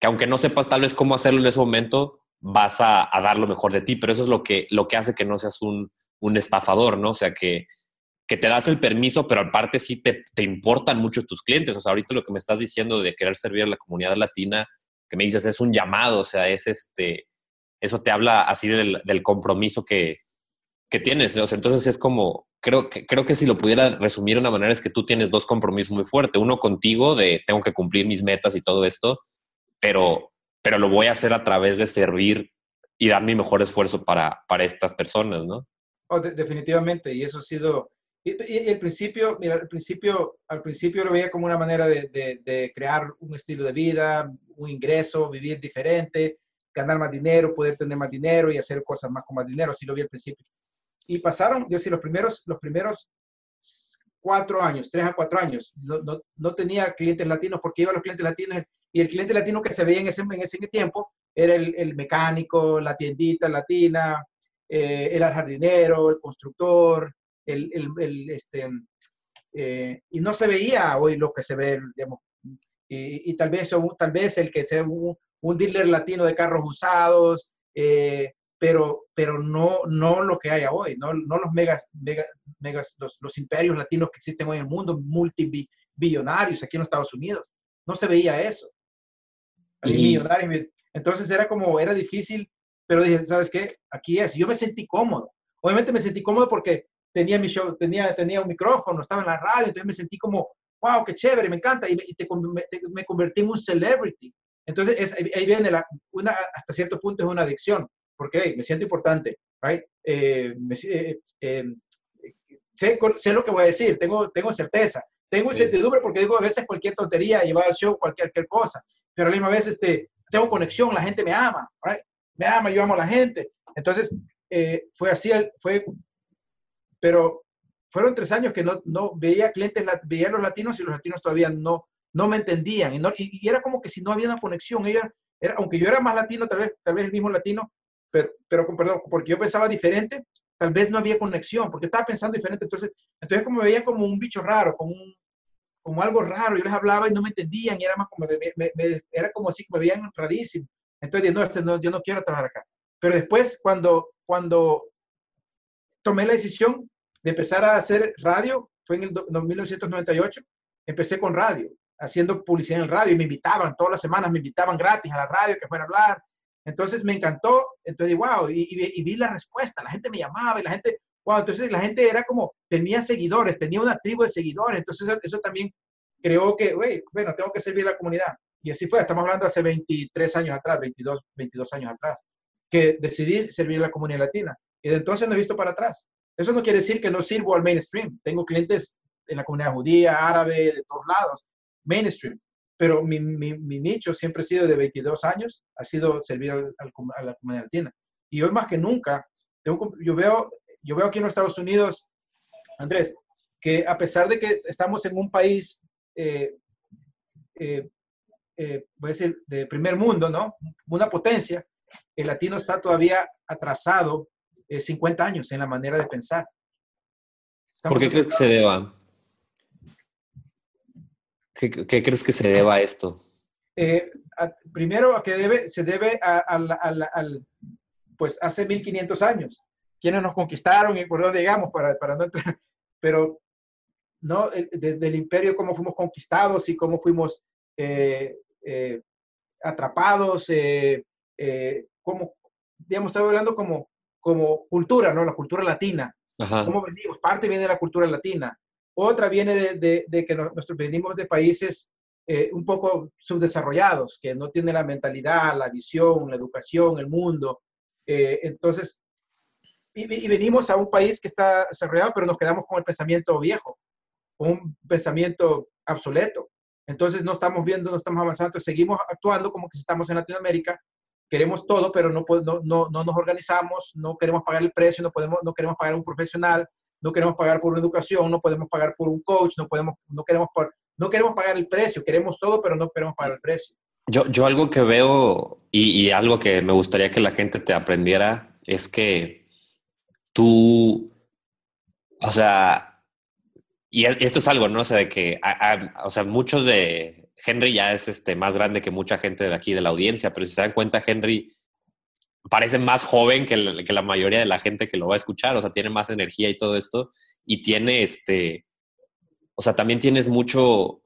que aunque no sepas tal vez cómo hacerlo en ese momento, vas a, a, dar lo mejor de ti, pero eso es lo que, lo que hace que no seas un, un estafador, ¿no? O sea, que, que te das el permiso, pero aparte sí te, te, importan mucho tus clientes. O sea, ahorita lo que me estás diciendo de querer servir a la comunidad latina, que me dices es un llamado, o sea, es este, eso te habla así del, del compromiso que, que tienes. O sea, entonces es como, creo que, creo que si lo pudiera resumir de una manera es que tú tienes dos compromisos muy fuertes. Uno contigo de tengo que cumplir mis metas y todo esto, pero, pero lo voy a hacer a través de servir y dar mi mejor esfuerzo para, para estas personas, ¿no? Oh, definitivamente, y eso ha sido y, el principio, mira, al principio, al principio lo veía como una manera de, de, crear un estilo de vida, un ingreso, vivir diferente, ganar más dinero, poder tener más dinero y hacer cosas más con más dinero, así lo vi al principio. Y pasaron, yo sí, los primeros, los primeros cuatro años, tres a cuatro años, no, no, no tenía clientes latinos porque iba a los clientes latinos y el cliente latino que se veía en ese, en ese tiempo era el, el mecánico, la tiendita latina, eh, el jardinero, el constructor, el, el, este, eh, y no se veía hoy lo que se ve, digamos, y, y tal, vez, tal vez el que sea un, un dealer latino de carros usados, eh, pero, pero no, no lo que hay hoy, no, no los megas, megas, los, los, imperios latinos que existen hoy en el mundo, multibillonarios aquí en los Estados Unidos. No se veía eso. Millonarios. Entonces era como, era difícil, pero dije, ¿sabes qué? Aquí es. Yo me sentí cómodo. Obviamente me sentí cómodo porque tenía mi show, tenía, tenía un micrófono, estaba en la radio, entonces me sentí como, wow, qué chévere, me encanta, y, me, me, convertí en un celebrity. Entonces, es, ahí viene, la, una, hasta cierto punto es una adicción, porque me siento importante, right? Eh, eh, eh, sé, sé, lo que voy a decir, tengo, tengo certeza, tengo sí. incertidumbre porque digo a veces cualquier tontería, llevar al show cualquier, cualquier cosa, pero a la misma vez este, tengo conexión, la gente me ama, right? Me ama, yo amo a la gente. Entonces, fue así, fue pero fueron tres años que no, no veía clientes, veía a los latinos y los latinos todavía no, no me entendían. Y, no, y, era como que si no había una conexión. Ella, era, aunque yo era más latino, tal vez, tal vez el mismo latino, pero, pero perdón, porque yo pensaba diferente, tal vez no había conexión, porque estaba pensando diferente. Entonces, entonces como me como un bicho raro, como, como algo raro. Yo les hablaba y no me entendían, y era, más como, me, me, era como así, me veían rarísimo. Entonces, no, este, no, yo no quiero trabajar acá. Pero después, cuando, cuando tomé la decisión de empezar a hacer radio, fue en el 1998, empecé con radio, haciendo publicidad en radio y me invitaban, todas las semanas me invitaban gratis a la radio que fuera a hablar. Entonces me encantó, entonces wow, y, y, vi la respuesta, la gente me llamaba y la gente, wow, entonces la gente era como, tenía seguidores, tenía una tribu de seguidores, entonces eso, también creó que, bueno, tengo que servir a la comunidad. Y así fue, estamos hablando hace 23 años atrás, 22, 22 años atrás, que decidí servir a la comunidad latina. Y entonces no he visto para atrás. Eso no quiere decir que no sirvo al mainstream. Tengo clientes en la comunidad judía, árabe, de todos lados, mainstream. Pero mi, mi, nicho siempre ha sido de 22 años, ha sido servir al, a la comunidad latina. Y hoy más que nunca, tengo, yo, veo, yo veo aquí en los Estados Unidos, Andrés, que a pesar de que estamos en un país, eh, eh, eh, voy a decir, de primer mundo, ¿no? Una potencia, el latino está todavía atrasado 50 años en la manera de pensar. ¿Por qué crees que se deba? ¿Qué, crees que se deba a esto? Eh, primero, a que debe, se debe al, pues hace 1500 años. Quienes nos conquistaron y por dónde llegamos para, para no entrar, pero no desde el imperio cómo fuimos conquistados y cómo fuimos eh, eh, atrapados, cómo, digamos, estaba hablando como como cultura, ¿no? La cultura latina. ¿Cómo venimos? Parte viene de la cultura latina. Otra viene de, que nosotros venimos de países eh, un poco subdesarrollados, que no tienen la mentalidad, la visión, la educación, el mundo. Eh, entonces, y, venimos a un país que está desarrollado, pero nos quedamos con el pensamiento viejo, con un pensamiento obsoleto. Entonces no estamos viendo, no estamos avanzando, seguimos actuando como que estamos en Latinoamérica, queremos todo, pero no, no, no, no nos organizamos, no queremos pagar el precio, no, podemos, no queremos pagar un profesional, no queremos pagar por una educación, no podemos pagar por un coach, no, podemos, no, queremos, no queremos pagar el precio, queremos todo, pero no queremos pagar el precio. Yo, yo algo que veo y, y algo que me gustaría que la gente te aprendiera es que tú, o sea, y esto es algo, ¿no? O sea, de que, o sea, muchos de, Henry ya es este, más grande que mucha gente de aquí de la audiencia, pero si se dan cuenta, Henry parece más joven que la, mayoría de la gente que lo va a escuchar, o sea, tiene más energía y todo esto, y tiene este, o sea, también tienes mucho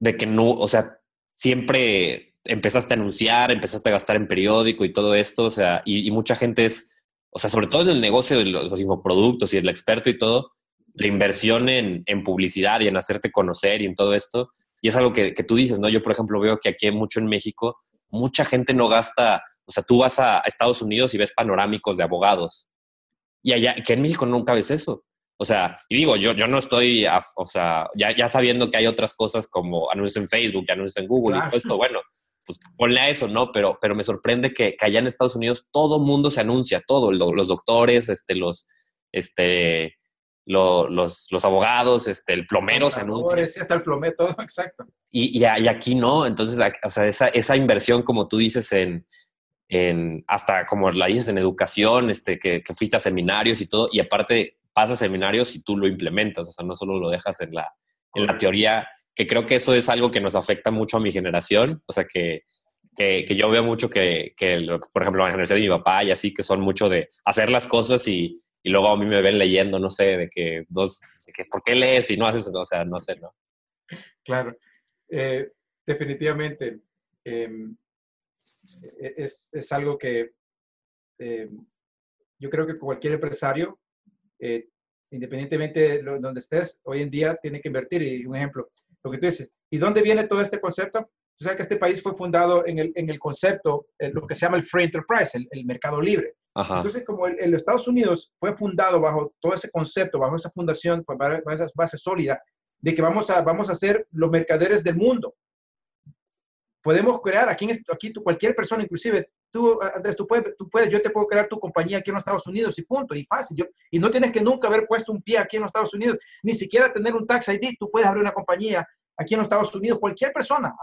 de que no, o sea, siempre empezaste a anunciar, empezaste a gastar en periódico y todo esto, o sea, y mucha gente es o sea, sobre todo en el negocio de los, infoproductos y el experto y todo, la inversión en, publicidad y en hacerte conocer y en todo esto. Y es algo que, tú dices, ¿no? Yo, por ejemplo, veo que aquí mucho en México, mucha gente no gasta, o sea, tú vas a, Estados Unidos y ves panorámicos de abogados. Y allá, que en México nunca ves eso. O sea, y digo, yo, yo no estoy, o sea, ya, ya sabiendo que hay otras cosas como anuncios en Facebook, anuncios en Google y todo esto, bueno, pues ponle a eso, ¿no? Pero, pero me sorprende que, allá en Estados Unidos todo mundo se anuncia, todo, los doctores, este, los, este, los, los, abogados, este, el plomero se anuncia. Sí, hasta el plomero, todo, exacto. Y, y, aquí no, entonces, o sea, esa, esa inversión, como tú dices, en, en, hasta como la dices, en educación, este, que, que fuiste a seminarios y todo, y aparte pasas seminarios y tú lo implementas, o sea, no solo lo dejas en la, en la teoría que creo que eso es algo que nos afecta mucho a mi generación, o sea, que, que, yo veo mucho que, que, por ejemplo, la generación de mi papá y así, que son mucho de hacer las cosas y, y luego a mí me ven leyendo, no sé, de que, dos, que ¿por qué lees y no haces eso? O sea, no sé, ¿no? Claro, eh, definitivamente em, e, es, es, algo que em, yo creo que cualquier empresario, eh, independientemente de donde estés, hoy en día tiene que invertir. Y un ejemplo, lo que tú dices. ¿Y dónde viene todo este concepto? Tú sabes que este país fue fundado en el, en el concepto, lo que se llama el free enterprise, el, mercado libre. Entonces, como el, Estados Unidos fue fundado bajo todo ese concepto, bajo esa fundación, pues, bajo esa base sólida, de que vamos a, vamos a ser los mercaderes del mundo. Podemos crear, aquí, aquí tú, cualquier persona, inclusive tú, Andrés, tú puedes, tú puedes, yo te puedo crear tu compañía aquí en los Estados Unidos y punto, y fácil. Yo, y no tienes que nunca haber puesto un pie aquí en los Estados Unidos, ni siquiera tener un tax ID. Tú puedes abrir una compañía aquí en los Estados Unidos, cualquier persona.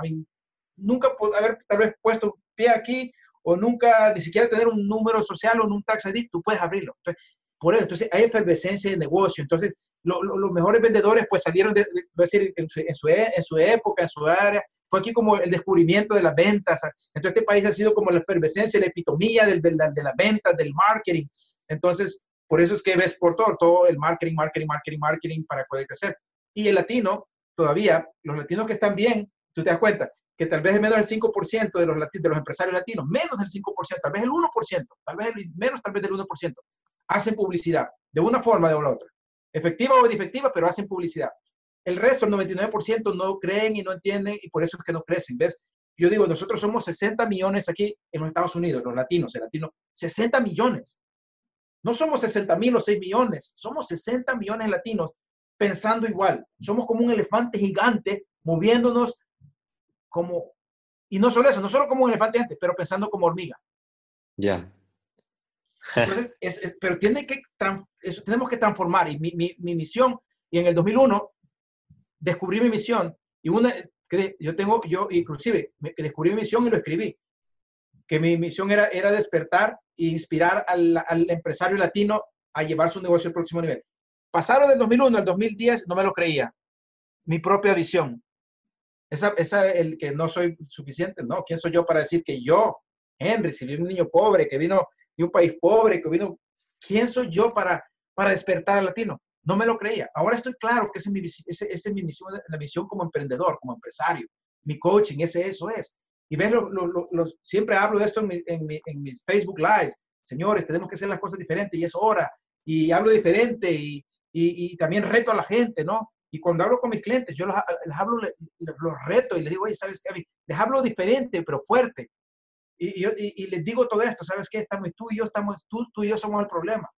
nunca haber tal vez puesto pie aquí o nunca ni siquiera tener un número social o un tax tú puedes abrirlo. Entonces, por eso, entonces hay efervescencia de negocio. Entonces, los mejores vendedores pues salieron, de, decir, en su, en, su, época, en su área, fue aquí como el descubrimiento de las ventas. Entonces, este país ha sido como la efervescencia, la epitomía del, de las ventas, del marketing. Entonces, por eso es que ves por todo, todo el marketing, marketing, marketing, marketing para poder crecer. Y el latino, todavía, los latinos que están bien, tú te das cuenta que tal vez es menos del 5% de los, de los empresarios latinos, menos del 5%, tal vez el 1%, tal vez menos tal vez del 1%, hacen publicidad de una forma o de otra. Efectiva o efectiva, pero hacen publicidad. El resto, el 99%, no creen y no entienden y por eso es que no crecen. ¿Ves? Yo digo, nosotros somos 60 millones aquí en los Estados Unidos, los latinos, el latino, 60 millones. No somos 60 mil o 6 millones, somos 60 millones latinos pensando igual. Somos como un elefante gigante moviéndonos como, y no solo eso, no solo como un elefante gigante, pero pensando como hormiga. Ya. Entonces, pero tiene que, eso, tenemos que transformar. Y mi, mi, mi, misión, y en el 2001 descubrí mi misión y una que yo tengo, yo inclusive que descubrí mi misión y lo escribí, que mi misión era, era despertar e inspirar al, al empresario latino a llevar su negocio al próximo nivel. Pasaron del 2001 al 2010, no me lo creía. Mi propia visión. Esa, esa, el que no soy suficiente, ¿no? ¿Quién soy yo para decir que yo, Henry, si vi un niño pobre, que vino de un país pobre, que vino, ¿quién soy yo para, para despertar al latino? No me lo creía. Ahora estoy claro que esa es mi, ese, es mi misión, la misión como emprendedor, como empresario. Mi coaching, ese eso es. Y ves, siempre hablo de esto en, mi, mis Facebook Live. Señores, tenemos que hacer las cosas diferentes y es hora. Y hablo diferente y, también reto a la gente, ¿no? Y cuando hablo con mis clientes, yo los, hablo, los reto y les digo, oye, ¿sabes qué? Les hablo diferente, pero fuerte. Y, y, les digo todo esto, ¿sabes qué? Estamos, tú y yo estamos, tú, tú y yo somos el problema.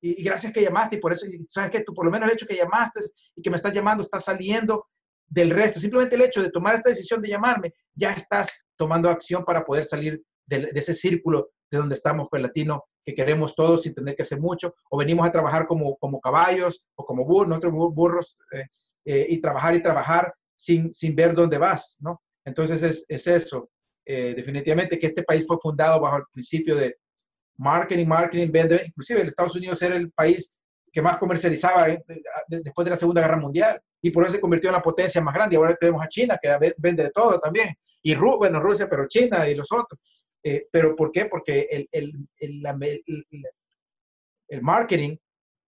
Y, gracias que llamaste y por eso, ¿sabes qué? Tú por lo menos el hecho que llamaste y que me estás llamando está saliendo del resto. Simplemente el hecho de tomar esta decisión de llamarme, ya estás tomando acción para poder salir de, ese círculo de donde estamos, pues latino, que queremos todos sin tener que hacer mucho, o venimos a trabajar como, como caballos o como burros, nosotros burros, eh, eh, y trabajar y trabajar sin, sin ver dónde vas, ¿no? Entonces es, es eso. Eh, definitivamente que este país fue fundado bajo el principio de marketing, marketing, vende, inclusive Estados Unidos era el país que más comercializaba después de la Segunda Guerra Mundial y por eso se convirtió en la potencia más grande. Ahora tenemos a China que vende de todo también, y bueno, Rusia, pero China y los otros. Eh, ¿Pero por qué? Porque el, el, el, el, marketing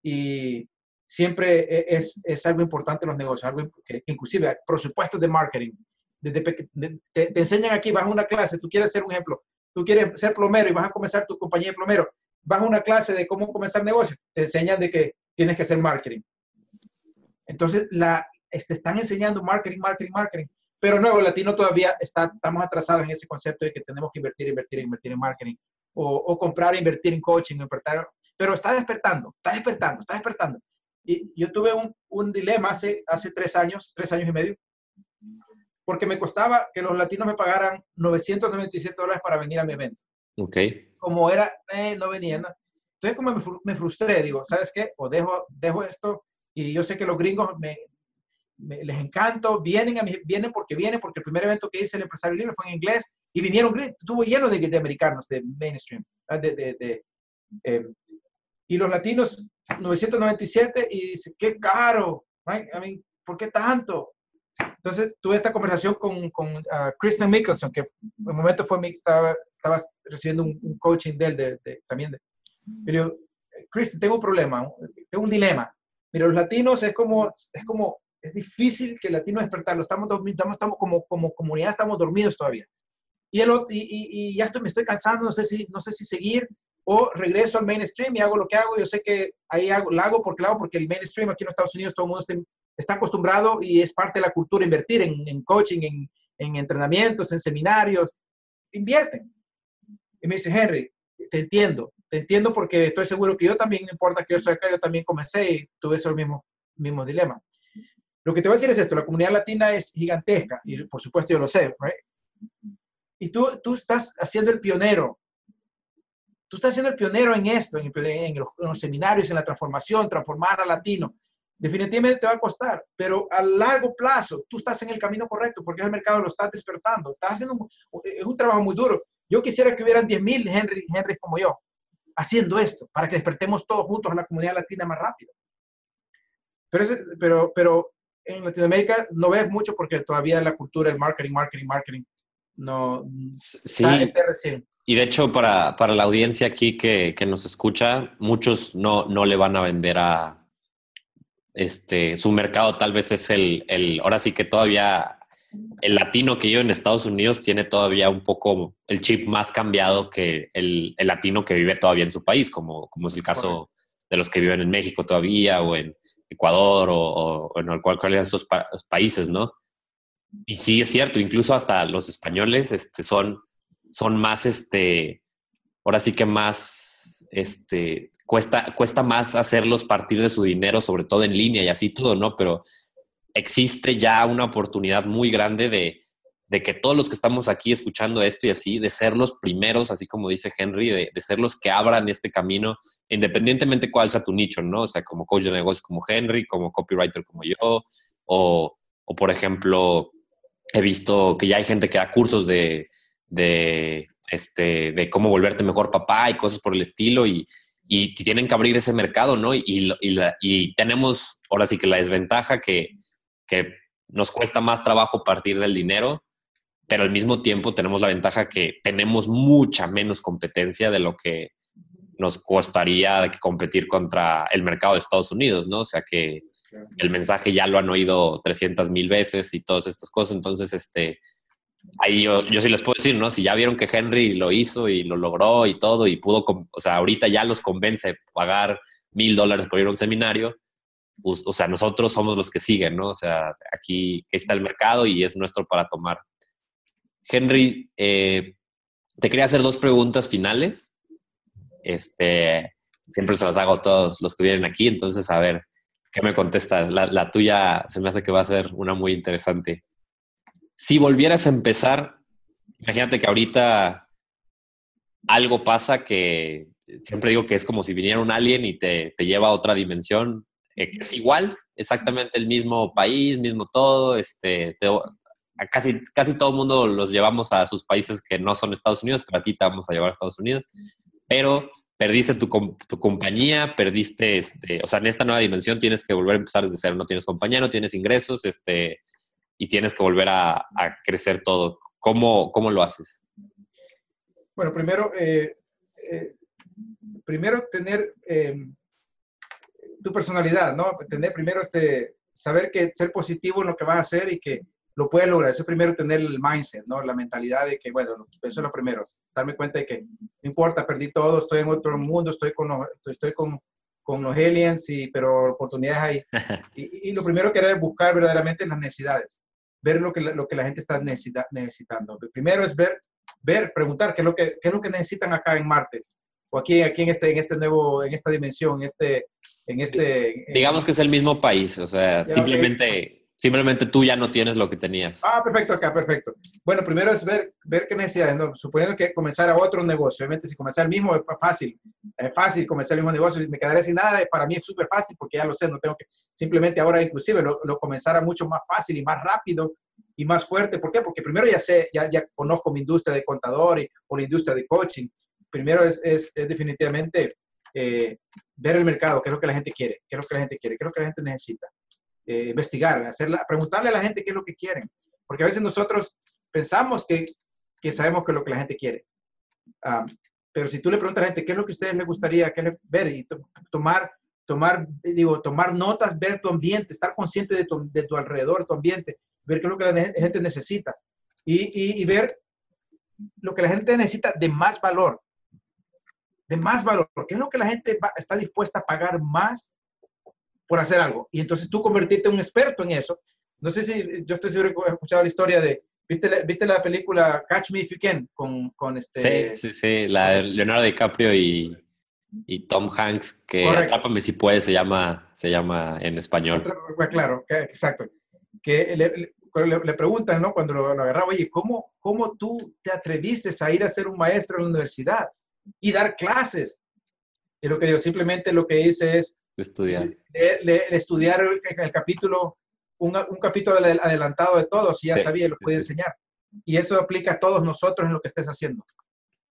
y siempre e, es, es, algo importante en los negocios, algo que, inclusive presupuestos de marketing. Desde, te, enseñan aquí, vas a una clase, tú quieres hacer un ejemplo, tú quieres ser plomero y vas a comenzar tu compañía de plomero, vas a una clase de cómo comenzar negocio, te enseñan de que tienes que hacer marketing. Entonces, la, te están enseñando marketing, marketing, marketing. Pero nuevo latino todavía está, estamos atrasados en ese concepto de que tenemos que invertir, invertir, invertir en marketing o, o comprar, invertir en coaching, invertir, pero está despertando, está despertando, está despertando. Y yo tuve un, un dilema hace, hace tres años, tres años y medio, porque me costaba que los latinos me pagaran 997 dólares para venir a mi evento. Ok. Como era, eh, no venían. Entonces, como me, me, frustré, digo, ¿sabes qué? O dejo, dejo esto y yo sé que los gringos me, les encanto, vienen, a vienen porque vienen, porque el primer evento que hice el empresario libre fue en inglés y vinieron, estuvo lleno de, de americanos, de mainstream, ah, de, de, eh, y los latinos, 997, y dice, qué caro, right? I mean, ¿por qué tanto? Entonces tuve esta conversación con, con uh, Kristen Mickelson, que en un momento fue mi, estaba, estaba recibiendo un, coaching de él, de, también. De, pero, Kristen, tengo un problema, tengo un dilema. Mira, los latinos es como, es como es difícil que el latino despertarlo. Estamos, estamos, estamos como, como comunidad, estamos dormidos todavía. Y, el, y, y, ya estoy, me estoy cansando, no sé, si, no sé si seguir o regreso al mainstream y hago lo que hago. Yo sé que ahí hago, lo hago porque lo hago porque el mainstream aquí en Estados Unidos todo el mundo está, acostumbrado y es parte de la cultura invertir en, en coaching, en, en, entrenamientos, en seminarios. Invierten. Y me dice, Henry, te entiendo, te entiendo porque estoy seguro que yo también, no importa que yo estoy acá, yo también comencé y tuve ese mismo, mismo dilema. Lo que te voy a decir es esto, la comunidad latina es gigantesca y por supuesto yo lo sé, Y tú, tú estás haciendo el pionero. Tú estás haciendo el pionero en esto, en, los, seminarios, en la transformación, transformar a latino. Definitivamente te va a costar, pero a largo plazo tú estás en el camino correcto porque el mercado lo está despertando. Estás haciendo un trabajo muy duro. Yo quisiera que hubieran 10.000 Henry, Henry como yo haciendo esto para que despertemos todos juntos a la comunidad latina más rápido. Pero, pero, pero en Latinoamérica no ves mucho porque todavía la cultura del marketing, marketing, marketing no sí. Y de hecho, para, para la audiencia aquí que, que, nos escucha, muchos no, no le van a vender a este su mercado, tal vez es el, el ahora sí que todavía el latino que vive en Estados Unidos tiene todavía un poco el chip más cambiado que el, el latino que vive todavía en su país, como, como es el caso de los que viven en México todavía o en, Ecuador o, en el cual, de estos países, ¿no? Y sí es cierto, incluso hasta los españoles este, son, son más, este, ahora sí que más, este, cuesta, cuesta más hacerlos partir de su dinero, sobre todo en línea y así todo, ¿no? Pero existe ya una oportunidad muy grande de, de que todos los que estamos aquí escuchando esto y así, de ser los primeros, así como dice Henry, de, ser los que abran este camino, independientemente cuál sea tu nicho, ¿no? O sea, como coach de negocios como Henry, como copywriter como yo, o, o por ejemplo, he visto que ya hay gente que da cursos de, de, este, de cómo volverte mejor papá y cosas por el estilo, y, y tienen que abrir ese mercado, ¿no? Y, y, y tenemos ahora sí que la desventaja que, que nos cuesta más trabajo partir del dinero, pero al mismo tiempo tenemos la ventaja que tenemos mucha menos competencia de lo que nos costaría competir contra el mercado de Estados Unidos, ¿no? O sea que el mensaje ya lo han oído 300 mil veces y todas estas cosas. Entonces, este, ahí yo, yo sí les puedo decir, ¿no? Si ya vieron que Henry lo hizo y lo logró y todo y pudo, o sea, ahorita ya los convence pagar mil dólares por ir a un seminario, o sea, nosotros somos los que siguen, ¿no? O sea, aquí está el mercado y es nuestro para tomar. Henry, eh, te quería hacer dos preguntas finales. Este, siempre se las hago a todos los que vienen aquí, entonces a ver, ¿qué me contestas? La, tuya se me hace que va a ser una muy interesante. Si volvieras a empezar, imagínate que ahorita algo pasa que siempre digo que es como si viniera un alien y te, te lleva a otra dimensión, eh, es igual, exactamente el mismo país, mismo todo, este, casi, casi todo el mundo los llevamos a sus países que no son Estados Unidos, pero a ti te vamos a llevar a Estados Unidos, pero perdiste tu, tu compañía, perdiste, este, o sea, en esta nueva dimensión tienes que volver a empezar desde cero, no tienes compañía, no tienes ingresos, este, y tienes que volver a, crecer todo. ¿Cómo, ¿Cómo lo haces? Bueno, primero, eh, eh, primero tener em, tu personalidad, ¿no? Tener primero este, saber que ser positivo en lo que vas a hacer y que lo puedes lograr. Eso primero tener el mindset, ¿no? La mentalidad de que, bueno, eso es lo primero. Darme cuenta de que no importa, perdí todo, estoy en otro mundo, estoy con los, estoy con, con los aliens, y, pero oportunidades hay. Y, lo primero que era buscar verdaderamente las necesidades, ver lo que, lo que la gente está necesitando. primero es ver, ver, preguntar qué es lo que, qué es lo que necesitan acá en Martes o aquí, aquí en, este, en este nuevo, en esta dimensión, este, en este... Digamos que es el mismo país, o sea, simplemente, simplemente tú ya no tienes lo que tenías. Ah, perfecto, acá, perfecto. Bueno, primero es ver, ver qué necesidades, ¿no? suponiendo que comenzar a otro negocio, obviamente si comenzar el mismo es fácil, es fácil comenzar el mismo negocio, si me quedaré sin nada, para mí es súper fácil porque ya lo sé, no tengo que, simplemente ahora inclusive lo, lo comenzara mucho más fácil y más rápido y más fuerte. ¿Por qué? Porque primero ya sé, ya, ya conozco mi industria de contador y, o la industria de coaching primero es, es, definitivamente eh, ver el mercado, qué es lo que la gente quiere, qué es lo que la gente quiere, qué es lo que la gente necesita. Eh, investigar, hacerla, preguntarle a la gente qué es lo que quieren. Porque a veces nosotros pensamos que, que sabemos qué es lo que la gente quiere. Ah, pero si tú le preguntas a la gente qué es lo que a ustedes les gustaría que ver y tomar, tomar, digo, tomar notas, ver tu ambiente, estar consciente de tu, de tu alrededor, tu ambiente, ver qué es lo que la gente necesita y, y, ver lo que la gente necesita de más valor de más valor, porque es lo que la gente está dispuesta a pagar más por hacer algo. Y entonces tú convertirte en un experto en eso. No sé si yo estoy seguro que he escuchado la historia de, ¿viste la, ¿viste la película Catch Me If You Can? Con, con este... Sí, sí, sí, la de Leonardo DiCaprio y, y Tom Hanks, que Atrápame si puedes, se llama, se llama en español. Claro, exacto. Que le, le, preguntan, ¿no? Cuando lo, lo agarraba, oye, ¿cómo, ¿cómo tú te atreviste a ir a ser un maestro en la universidad? y dar clases. Y lo que digo, simplemente lo que hice es estudiar, estudiar el, capítulo, un, un, capítulo adelantado de todos y ya sabía y lo puede enseñar. Y eso aplica a todos nosotros en lo que estés haciendo.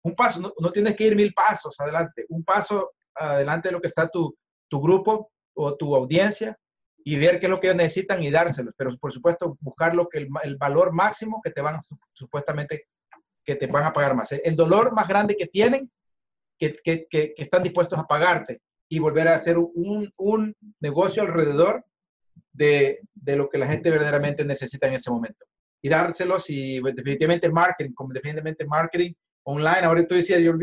Un paso, no, tienes que ir mil pasos adelante, un paso adelante de lo que está tu, tu grupo o tu audiencia y ver qué es lo que ellos necesitan y dárselos. Pero por supuesto, buscar lo que el, el valor máximo que te van supuestamente que te van a pagar más. El dolor más grande que tienen que, están dispuestos a pagarte y volver a hacer un, un negocio alrededor de, de, lo que la gente verdaderamente necesita en ese momento. Y dárselos y pues, definitivamente el marketing, como definitivamente marketing online. Ahora tú decías, yo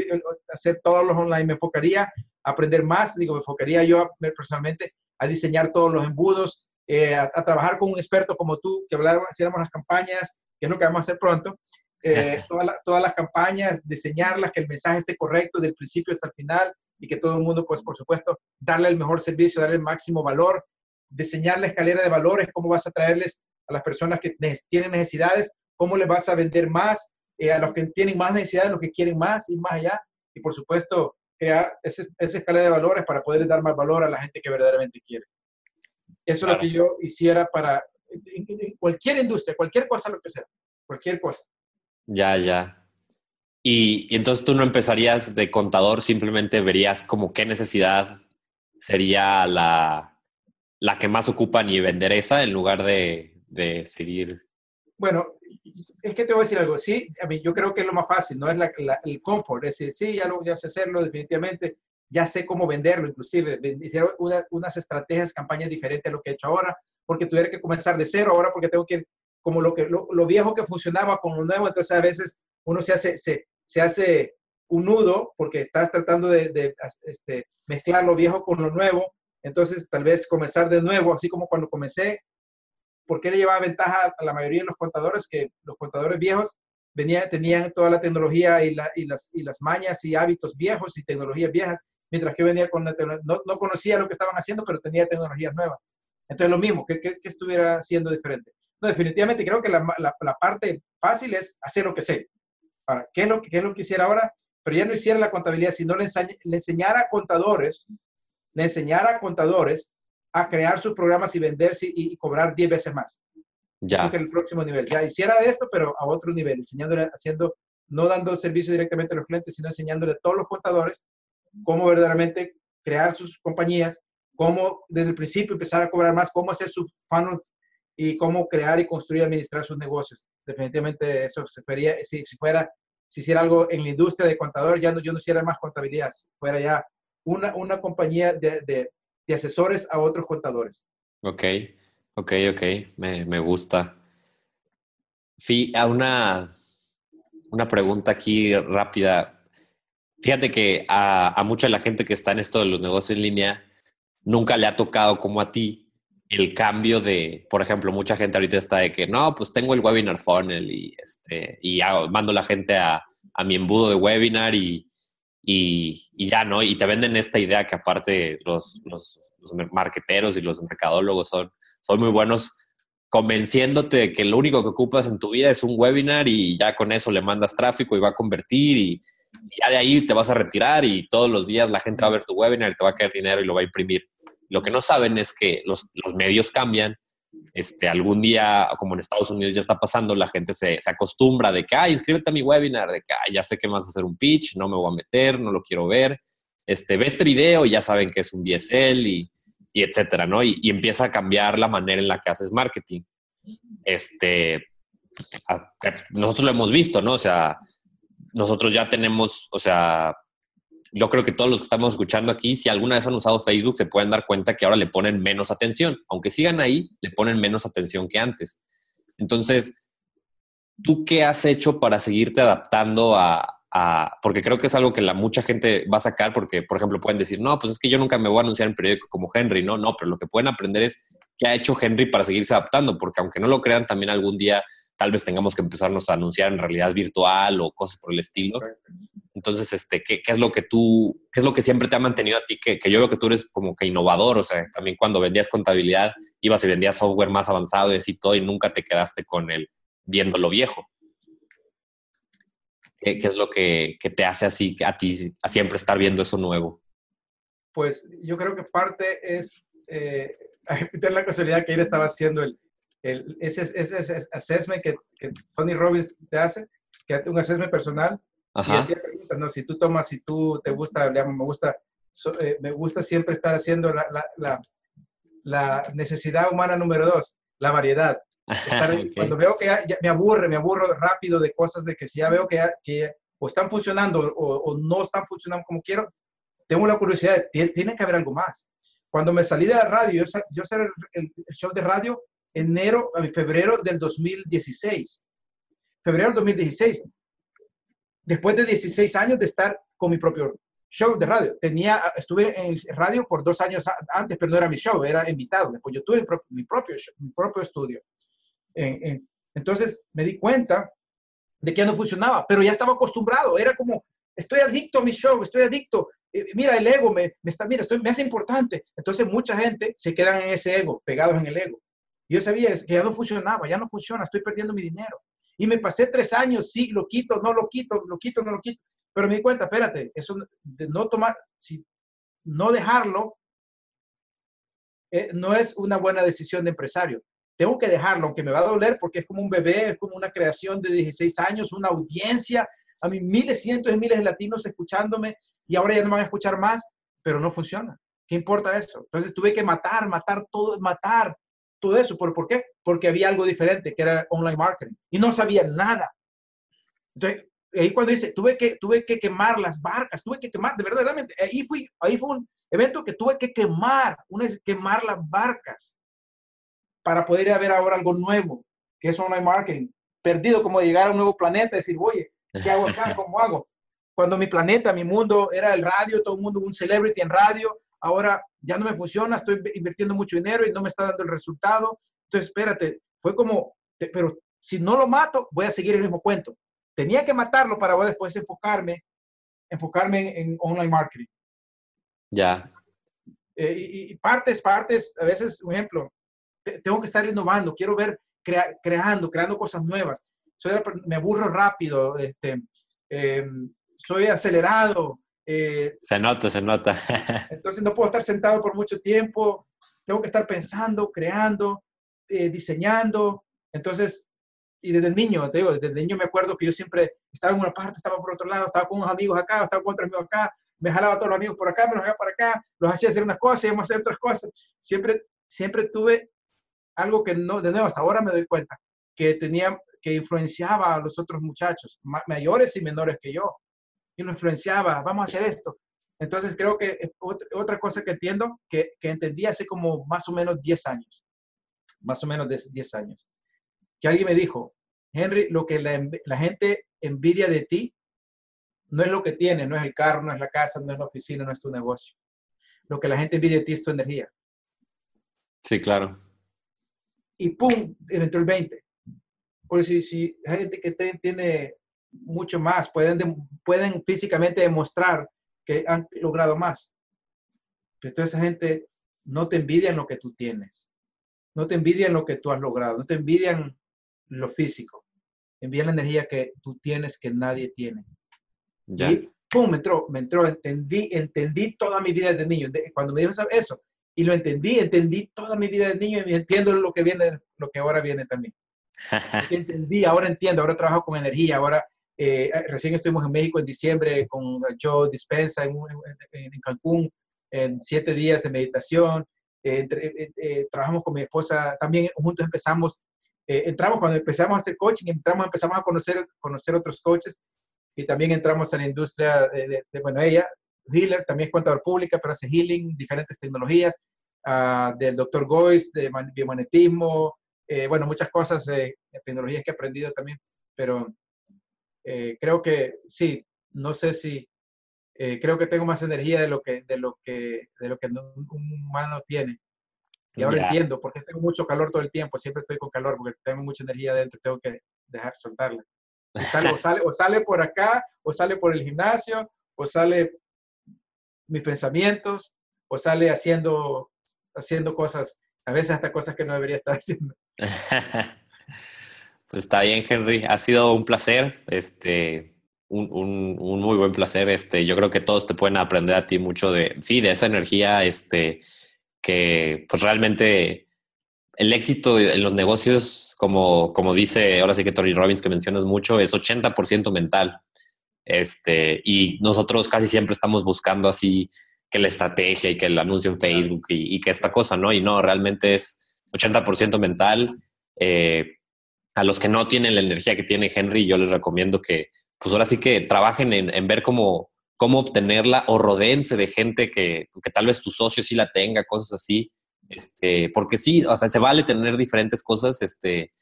hacer todos los online, me enfocaría a aprender más, digo, me enfocaría yo personalmente a diseñar todos los embudos, eh, a, trabajar con un experto como tú, que habláramos, hiciéramos las campañas, que es lo que vamos a hacer pronto, eh, todas las campañas, diseñarlas, que el mensaje esté correcto del principio hasta el final y que todo el mundo, pues por supuesto, darle el mejor servicio, darle el máximo valor, diseñar la escalera de valores, cómo vas a traerles a las personas que tienen necesidades, cómo les vas a vender más, eh, a los que tienen más necesidades, los que quieren más y más allá. Y por supuesto, crear ese, esa escalera de valores para poder dar más valor a la gente que verdaderamente quiere. Eso es lo que yo hiciera para cualquier industria, cualquier cosa, lo que sea, cualquier cosa. Ya, ya. Y, entonces tú no empezarías de contador, simplemente verías como qué necesidad sería la, la que más ocupan y vender esa en lugar de, de, seguir. Bueno, es que te voy a decir algo. Sí, a mí yo creo que es lo más fácil, no es la, el confort. Es decir, sí, ya, lo, ya sé hacerlo, definitivamente. Ya sé cómo venderlo, inclusive. Hicieron unas estrategias, campañas diferentes a lo que he hecho ahora, porque tuviera que comenzar de cero ahora, porque tengo que como lo, que, lo, viejo que funcionaba con lo nuevo, entonces a veces uno se hace, se, se hace un nudo porque estás tratando de, este, mezclar lo viejo con lo nuevo. Entonces, tal vez comenzar de nuevo, así como cuando comencé, ¿por qué le llevaba ventaja a la mayoría de los contadores? Que los contadores viejos venía, tenían toda la tecnología y, y, las, y las mañas y hábitos viejos y tecnologías viejas, mientras que venía con la no, no conocía lo que estaban haciendo, pero tenía tecnologías nuevas. Entonces, lo mismo, ¿qué, qué, estuviera haciendo diferente? No, definitivamente creo que la, la, la, parte fácil es hacer lo que sé. Para, ¿qué, es lo, ¿Qué es lo que hiciera ahora? Pero ya no hiciera la contabilidad, sino le, le enseñara a contadores, le enseñara a contadores a crear sus programas y venderse y, cobrar 10 veces más. Ya. Eso que el próximo nivel. Ya hiciera esto, pero a otro nivel, enseñándole, haciendo, no dando servicio directamente a los clientes, sino enseñándole a todos los contadores cómo verdaderamente crear sus compañías, cómo desde el principio empezar a cobrar más, cómo hacer sus funnels y cómo crear y construir y administrar sus negocios. Definitivamente eso se vería, si, si fuera, si hiciera algo en la industria de contador, ya no, yo no hiciera más contabilidad, fuera ya una, una compañía de, de, de asesores a otros contadores. Ok, ok, ok, me, me gusta. Sí, a una, una pregunta aquí rápida. Fíjate que a, a mucha de la gente que está en esto de los negocios en línea, nunca le ha tocado como a ti el cambio de, por ejemplo, mucha gente ahorita está de que, no, pues tengo el webinar funnel y, este, y mando la gente a, mi embudo de webinar y, ya, ¿no? Y te venden esta idea que aparte los, los, los, marqueteros y los mercadólogos son, son muy buenos convenciéndote de que lo único que ocupas en tu vida es un webinar y ya con eso le mandas tráfico y va a convertir y, y ya de ahí te vas a retirar y todos los días la gente va a ver tu webinar y te va a caer dinero y lo va a imprimir. Lo que no saben es que los, los medios cambian. Este, algún día, como en Estados Unidos ya está pasando, la gente se, se acostumbra de que, ay, inscríbete a mi webinar, de que, ay, ya sé que vas a hacer un pitch, no me voy a meter, no lo quiero ver. Este, ve este video y ya saben que es un BSL y, y etcétera, ¿no? Y, y, empieza a cambiar la manera en la que haces marketing. Este, nosotros lo hemos visto, ¿no? O sea, nosotros ya tenemos, o sea, yo creo que todos los que estamos escuchando aquí, si alguna vez han usado Facebook, se pueden dar cuenta que ahora le ponen menos atención. Aunque sigan ahí, le ponen menos atención que antes. Entonces, ¿tú qué has hecho para seguirte adaptando a, porque creo que es algo que mucha gente va a sacar porque, por ejemplo, pueden decir, no, pues es que yo nunca me voy a anunciar en periódico como Henry, no, no, pero lo que pueden aprender es qué ha hecho Henry para seguirse adaptando, porque aunque no lo crean, también algún día tal vez tengamos que empezarnos a anunciar en realidad virtual o cosas por el estilo. Entonces, este, ¿qué, ¿qué, es lo que tú, qué es lo que siempre te ha mantenido a ti? Que, que, yo creo que tú eres como que innovador, o sea, también cuando vendías contabilidad, ibas y vendías software más avanzado y así todo, y nunca te quedaste con el viendo lo viejo. ¿Qué, qué es lo que, que, te hace así a ti a siempre estar viendo eso nuevo? Pues yo creo que parte es eh, la casualidad que él estaba haciendo el, el, ese, ese, ese, assessment que, que, Tony Robbins te hace, que hace un assessment personal. Ajá. Y hacía preguntas, ¿no? Si tú tomas, si tú te gusta, digamos, me gusta, so, eh, me gusta siempre estar haciendo la, la, la, la, necesidad humana número dos, la variedad. Estar, okay. Cuando veo que ya, ya me aburre, me aburro rápido de cosas de que si ya veo que, ya, que o están funcionando o, o, no están funcionando como quiero, tengo la curiosidad, de, tiene que haber algo más. Cuando me salí de la radio, yo, yo el, el show de radio, enero, febrero del 2016. Febrero del 2016. Después de 16 años de estar con mi propio show de radio. Tenía, estuve en radio por dos años antes, pero no era mi show, era invitado. Después yo tuve mi propio, mi propio, estudio. entonces me di cuenta de que no funcionaba, pero ya estaba acostumbrado. Era como, estoy adicto a mi show, estoy adicto. Mira, el ego me, me está, mira, estoy, me hace importante. Entonces mucha gente se quedan en ese ego, pegados en el ego. Yo sabía que ya no funcionaba, ya no funciona, estoy perdiendo mi dinero. Y me pasé tres años, sí, lo quito, no lo quito, lo quito, no lo quito. Pero me di cuenta, espérate, eso de no tomar, si no dejarlo, eh, no es una buena decisión de empresario. Tengo que dejarlo, aunque me va a doler porque es como un bebé, es como una creación de 16 años, una audiencia, a mí miles, cientos y miles de latinos escuchándome y ahora ya no van a escuchar más, pero no funciona. ¿Qué importa eso? Entonces tuve que matar, matar todo, matar todo eso. ¿Por, ¿Por qué? Porque había algo diferente, que era online marketing. Y no sabía nada. Entonces, ahí cuando dice, tuve que, tuve que quemar las barcas, tuve que quemar, de verdad, ahí, fui, ahí fue un evento que tuve que quemar, una es quemar las barcas para poder ir a ver ahora algo nuevo, que es online marketing. Perdido, como llegar a un nuevo planeta decir, oye, ¿qué hago acá? ¿Cómo hago? cuando mi planeta, mi mundo era el radio, todo el mundo un celebrity en radio, ahora ya no me funciona, estoy invirtiendo mucho dinero y no me está dando el resultado. Entonces, espérate, fue como, pero si no lo mato, voy a seguir el mismo cuento. Tenía que matarlo para después enfocarme, enfocarme en, online marketing. Ya. Eh, y, partes, partes, a veces, un ejemplo, tengo que estar innovando, quiero ver, creando, creando cosas nuevas. Soy, me aburro rápido, este, em, soy acelerado. Eh, se nota, se nota. entonces no puedo estar sentado por mucho tiempo, tengo que estar pensando, creando, eh, diseñando. Entonces, y desde el niño, te digo, desde el niño me acuerdo que yo siempre estaba en una parte, estaba por otro lado, estaba con unos amigos acá, estaba con otros amigos acá, me jalaba a todos los amigos por acá, me los jalaba para acá, los hacía hacer unas cosas, íbamos a hacer otras cosas. Siempre, siempre tuve algo que no, de nuevo, hasta ahora me doy cuenta, que tenía, que influenciaba a los otros muchachos, mayores y menores que yo, y lo influenciaba, vamos a hacer esto. Entonces creo que otra cosa que entiendo, que, que entendí hace como más o menos 10 años, más o menos 10 años que alguien me dijo, Henry, lo que la, gente envidia de ti no es lo que tiene, no es el carro, no es la casa, no es la oficina, no es tu negocio. Lo que la gente envidia de ti es tu energía. Sí, claro. Y pum, entró el 20. Por si, si hay gente que tiene mucho más, pueden, pueden físicamente demostrar que han logrado más. Pero toda esa gente no te envidia en lo que tú tienes. No te envidian lo que tú has logrado. No te envidian lo físico. Envía la energía que tú tienes que nadie tiene. Y pum, me entró, me entró, entendí, entendí toda mi vida desde niño. Cuando me dijo eso, y lo entendí, entendí toda mi vida de niño y entiendo lo que viene, lo que ahora viene también. entendí, ahora entiendo, ahora trabajo con energía, ahora eh, recién estuvimos en México en diciembre con Joe Dispensa en, en, Cancún, en siete días de meditación. Eh, eh, trabajamos con mi esposa, también juntos empezamos eh, entramos cuando empezamos a hacer coaching, entramos, empezamos a conocer, conocer otros coaches y también entramos a la industria de, bueno, ella, healer, también es contador pública, pero hace healing, diferentes tecnologías, uh, del doctor Goyce, de biomagnetismo, eh, bueno, muchas cosas, de tecnologías que he aprendido también, pero eh, creo que sí, no sé si, creo que tengo más energía de lo que, de lo que, de lo que un humano tiene. Y ahora entiendo, porque tengo mucho calor todo el tiempo, siempre estoy con calor porque tengo mucha energía adentro, tengo que dejar soltarla. Sale, o, sale, o sale por acá, o sale por el gimnasio, o sale mis pensamientos, o sale haciendo, haciendo cosas, a veces hasta cosas que no debería estar haciendo. Pues está bien, Henry. Ha sido un placer, este, un, un, un, muy buen placer. Este, yo creo que todos te pueden aprender a ti mucho de, sí, de esa energía, este, que pues realmente el éxito en los negocios, como, como dice ahora sí que Tony Robbins, que mencionas mucho, es 80% mental. Este, y nosotros casi siempre estamos buscando así que la estrategia y que el anuncio en Facebook y, que esta cosa, ¿no? Y no, realmente es 80% mental. Eh, a los que no tienen la energía que tiene Henry, yo les recomiendo que, pues ahora sí que trabajen en, en ver cómo, cómo obtenerla o rodeense de gente que, que, tal vez tu socio sí la tenga, cosas así. Este, porque sí, o sea, se vale tener diferentes cosas. Este,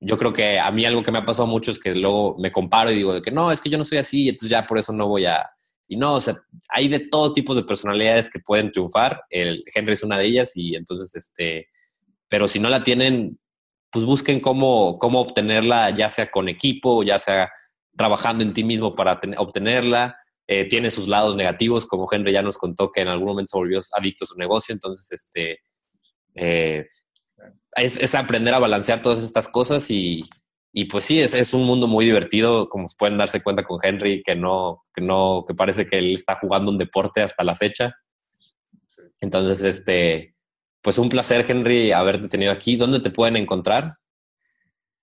yo creo que a mí algo que me ha pasado mucho es que luego me comparo y digo de que no, es que yo no soy así, entonces ya por eso no voy a... Y no, o sea, hay de todo tipo de personalidades que pueden triunfar. El Henry es una de ellas y entonces, este, pero si no la tienen, pues busquen cómo, cómo obtenerla, ya sea con equipo, ya sea trabajando en ti mismo para obtenerla. Eh, tiene sus lados negativos, como Henry ya nos contó que en algún momento se volvió adicto a su negocio, entonces este, eh, es, aprender a balancear todas estas cosas y, y pues sí, es, es, un mundo muy divertido, como se pueden darse cuenta con Henry, que no, que no, que parece que él está jugando un deporte hasta la fecha. Entonces, este, pues un placer, Henry, haberte tenido aquí. ¿Dónde te pueden encontrar?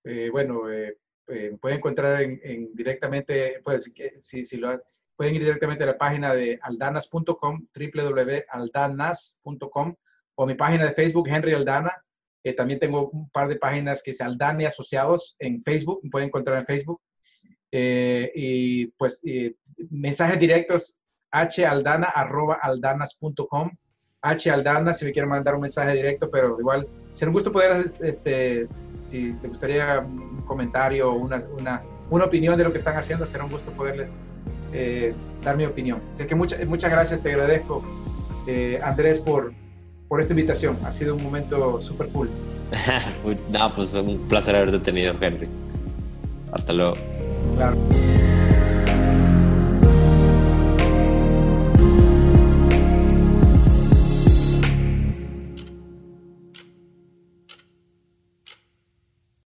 Eh, bueno, eh, eh, pueden encontrar en, directamente, pues, si, lo, pueden ir directamente a la página de aldanas.com, www.aldanas.com, o mi página de Facebook, Henry Aldana. Eh, también tengo un par de páginas que se Aldana y Asociados en Facebook, pueden encontrar en Facebook. Eh, y pues mensajes directos, haldana.aldanas.com, haldana si me quieren mandar un mensaje directo, pero igual, será un gusto poder este, si te gustaría un comentario o una, una, una opinión de lo que están haciendo, será un gusto poderles eh, dar mi opinión. Así que muchas muchas gracias, te agradezco, eh, Andrés, por, por esta invitación. Ha sido un momento súper cool. no, pues un placer haberte tenido, Henry. Hasta luego. Claro.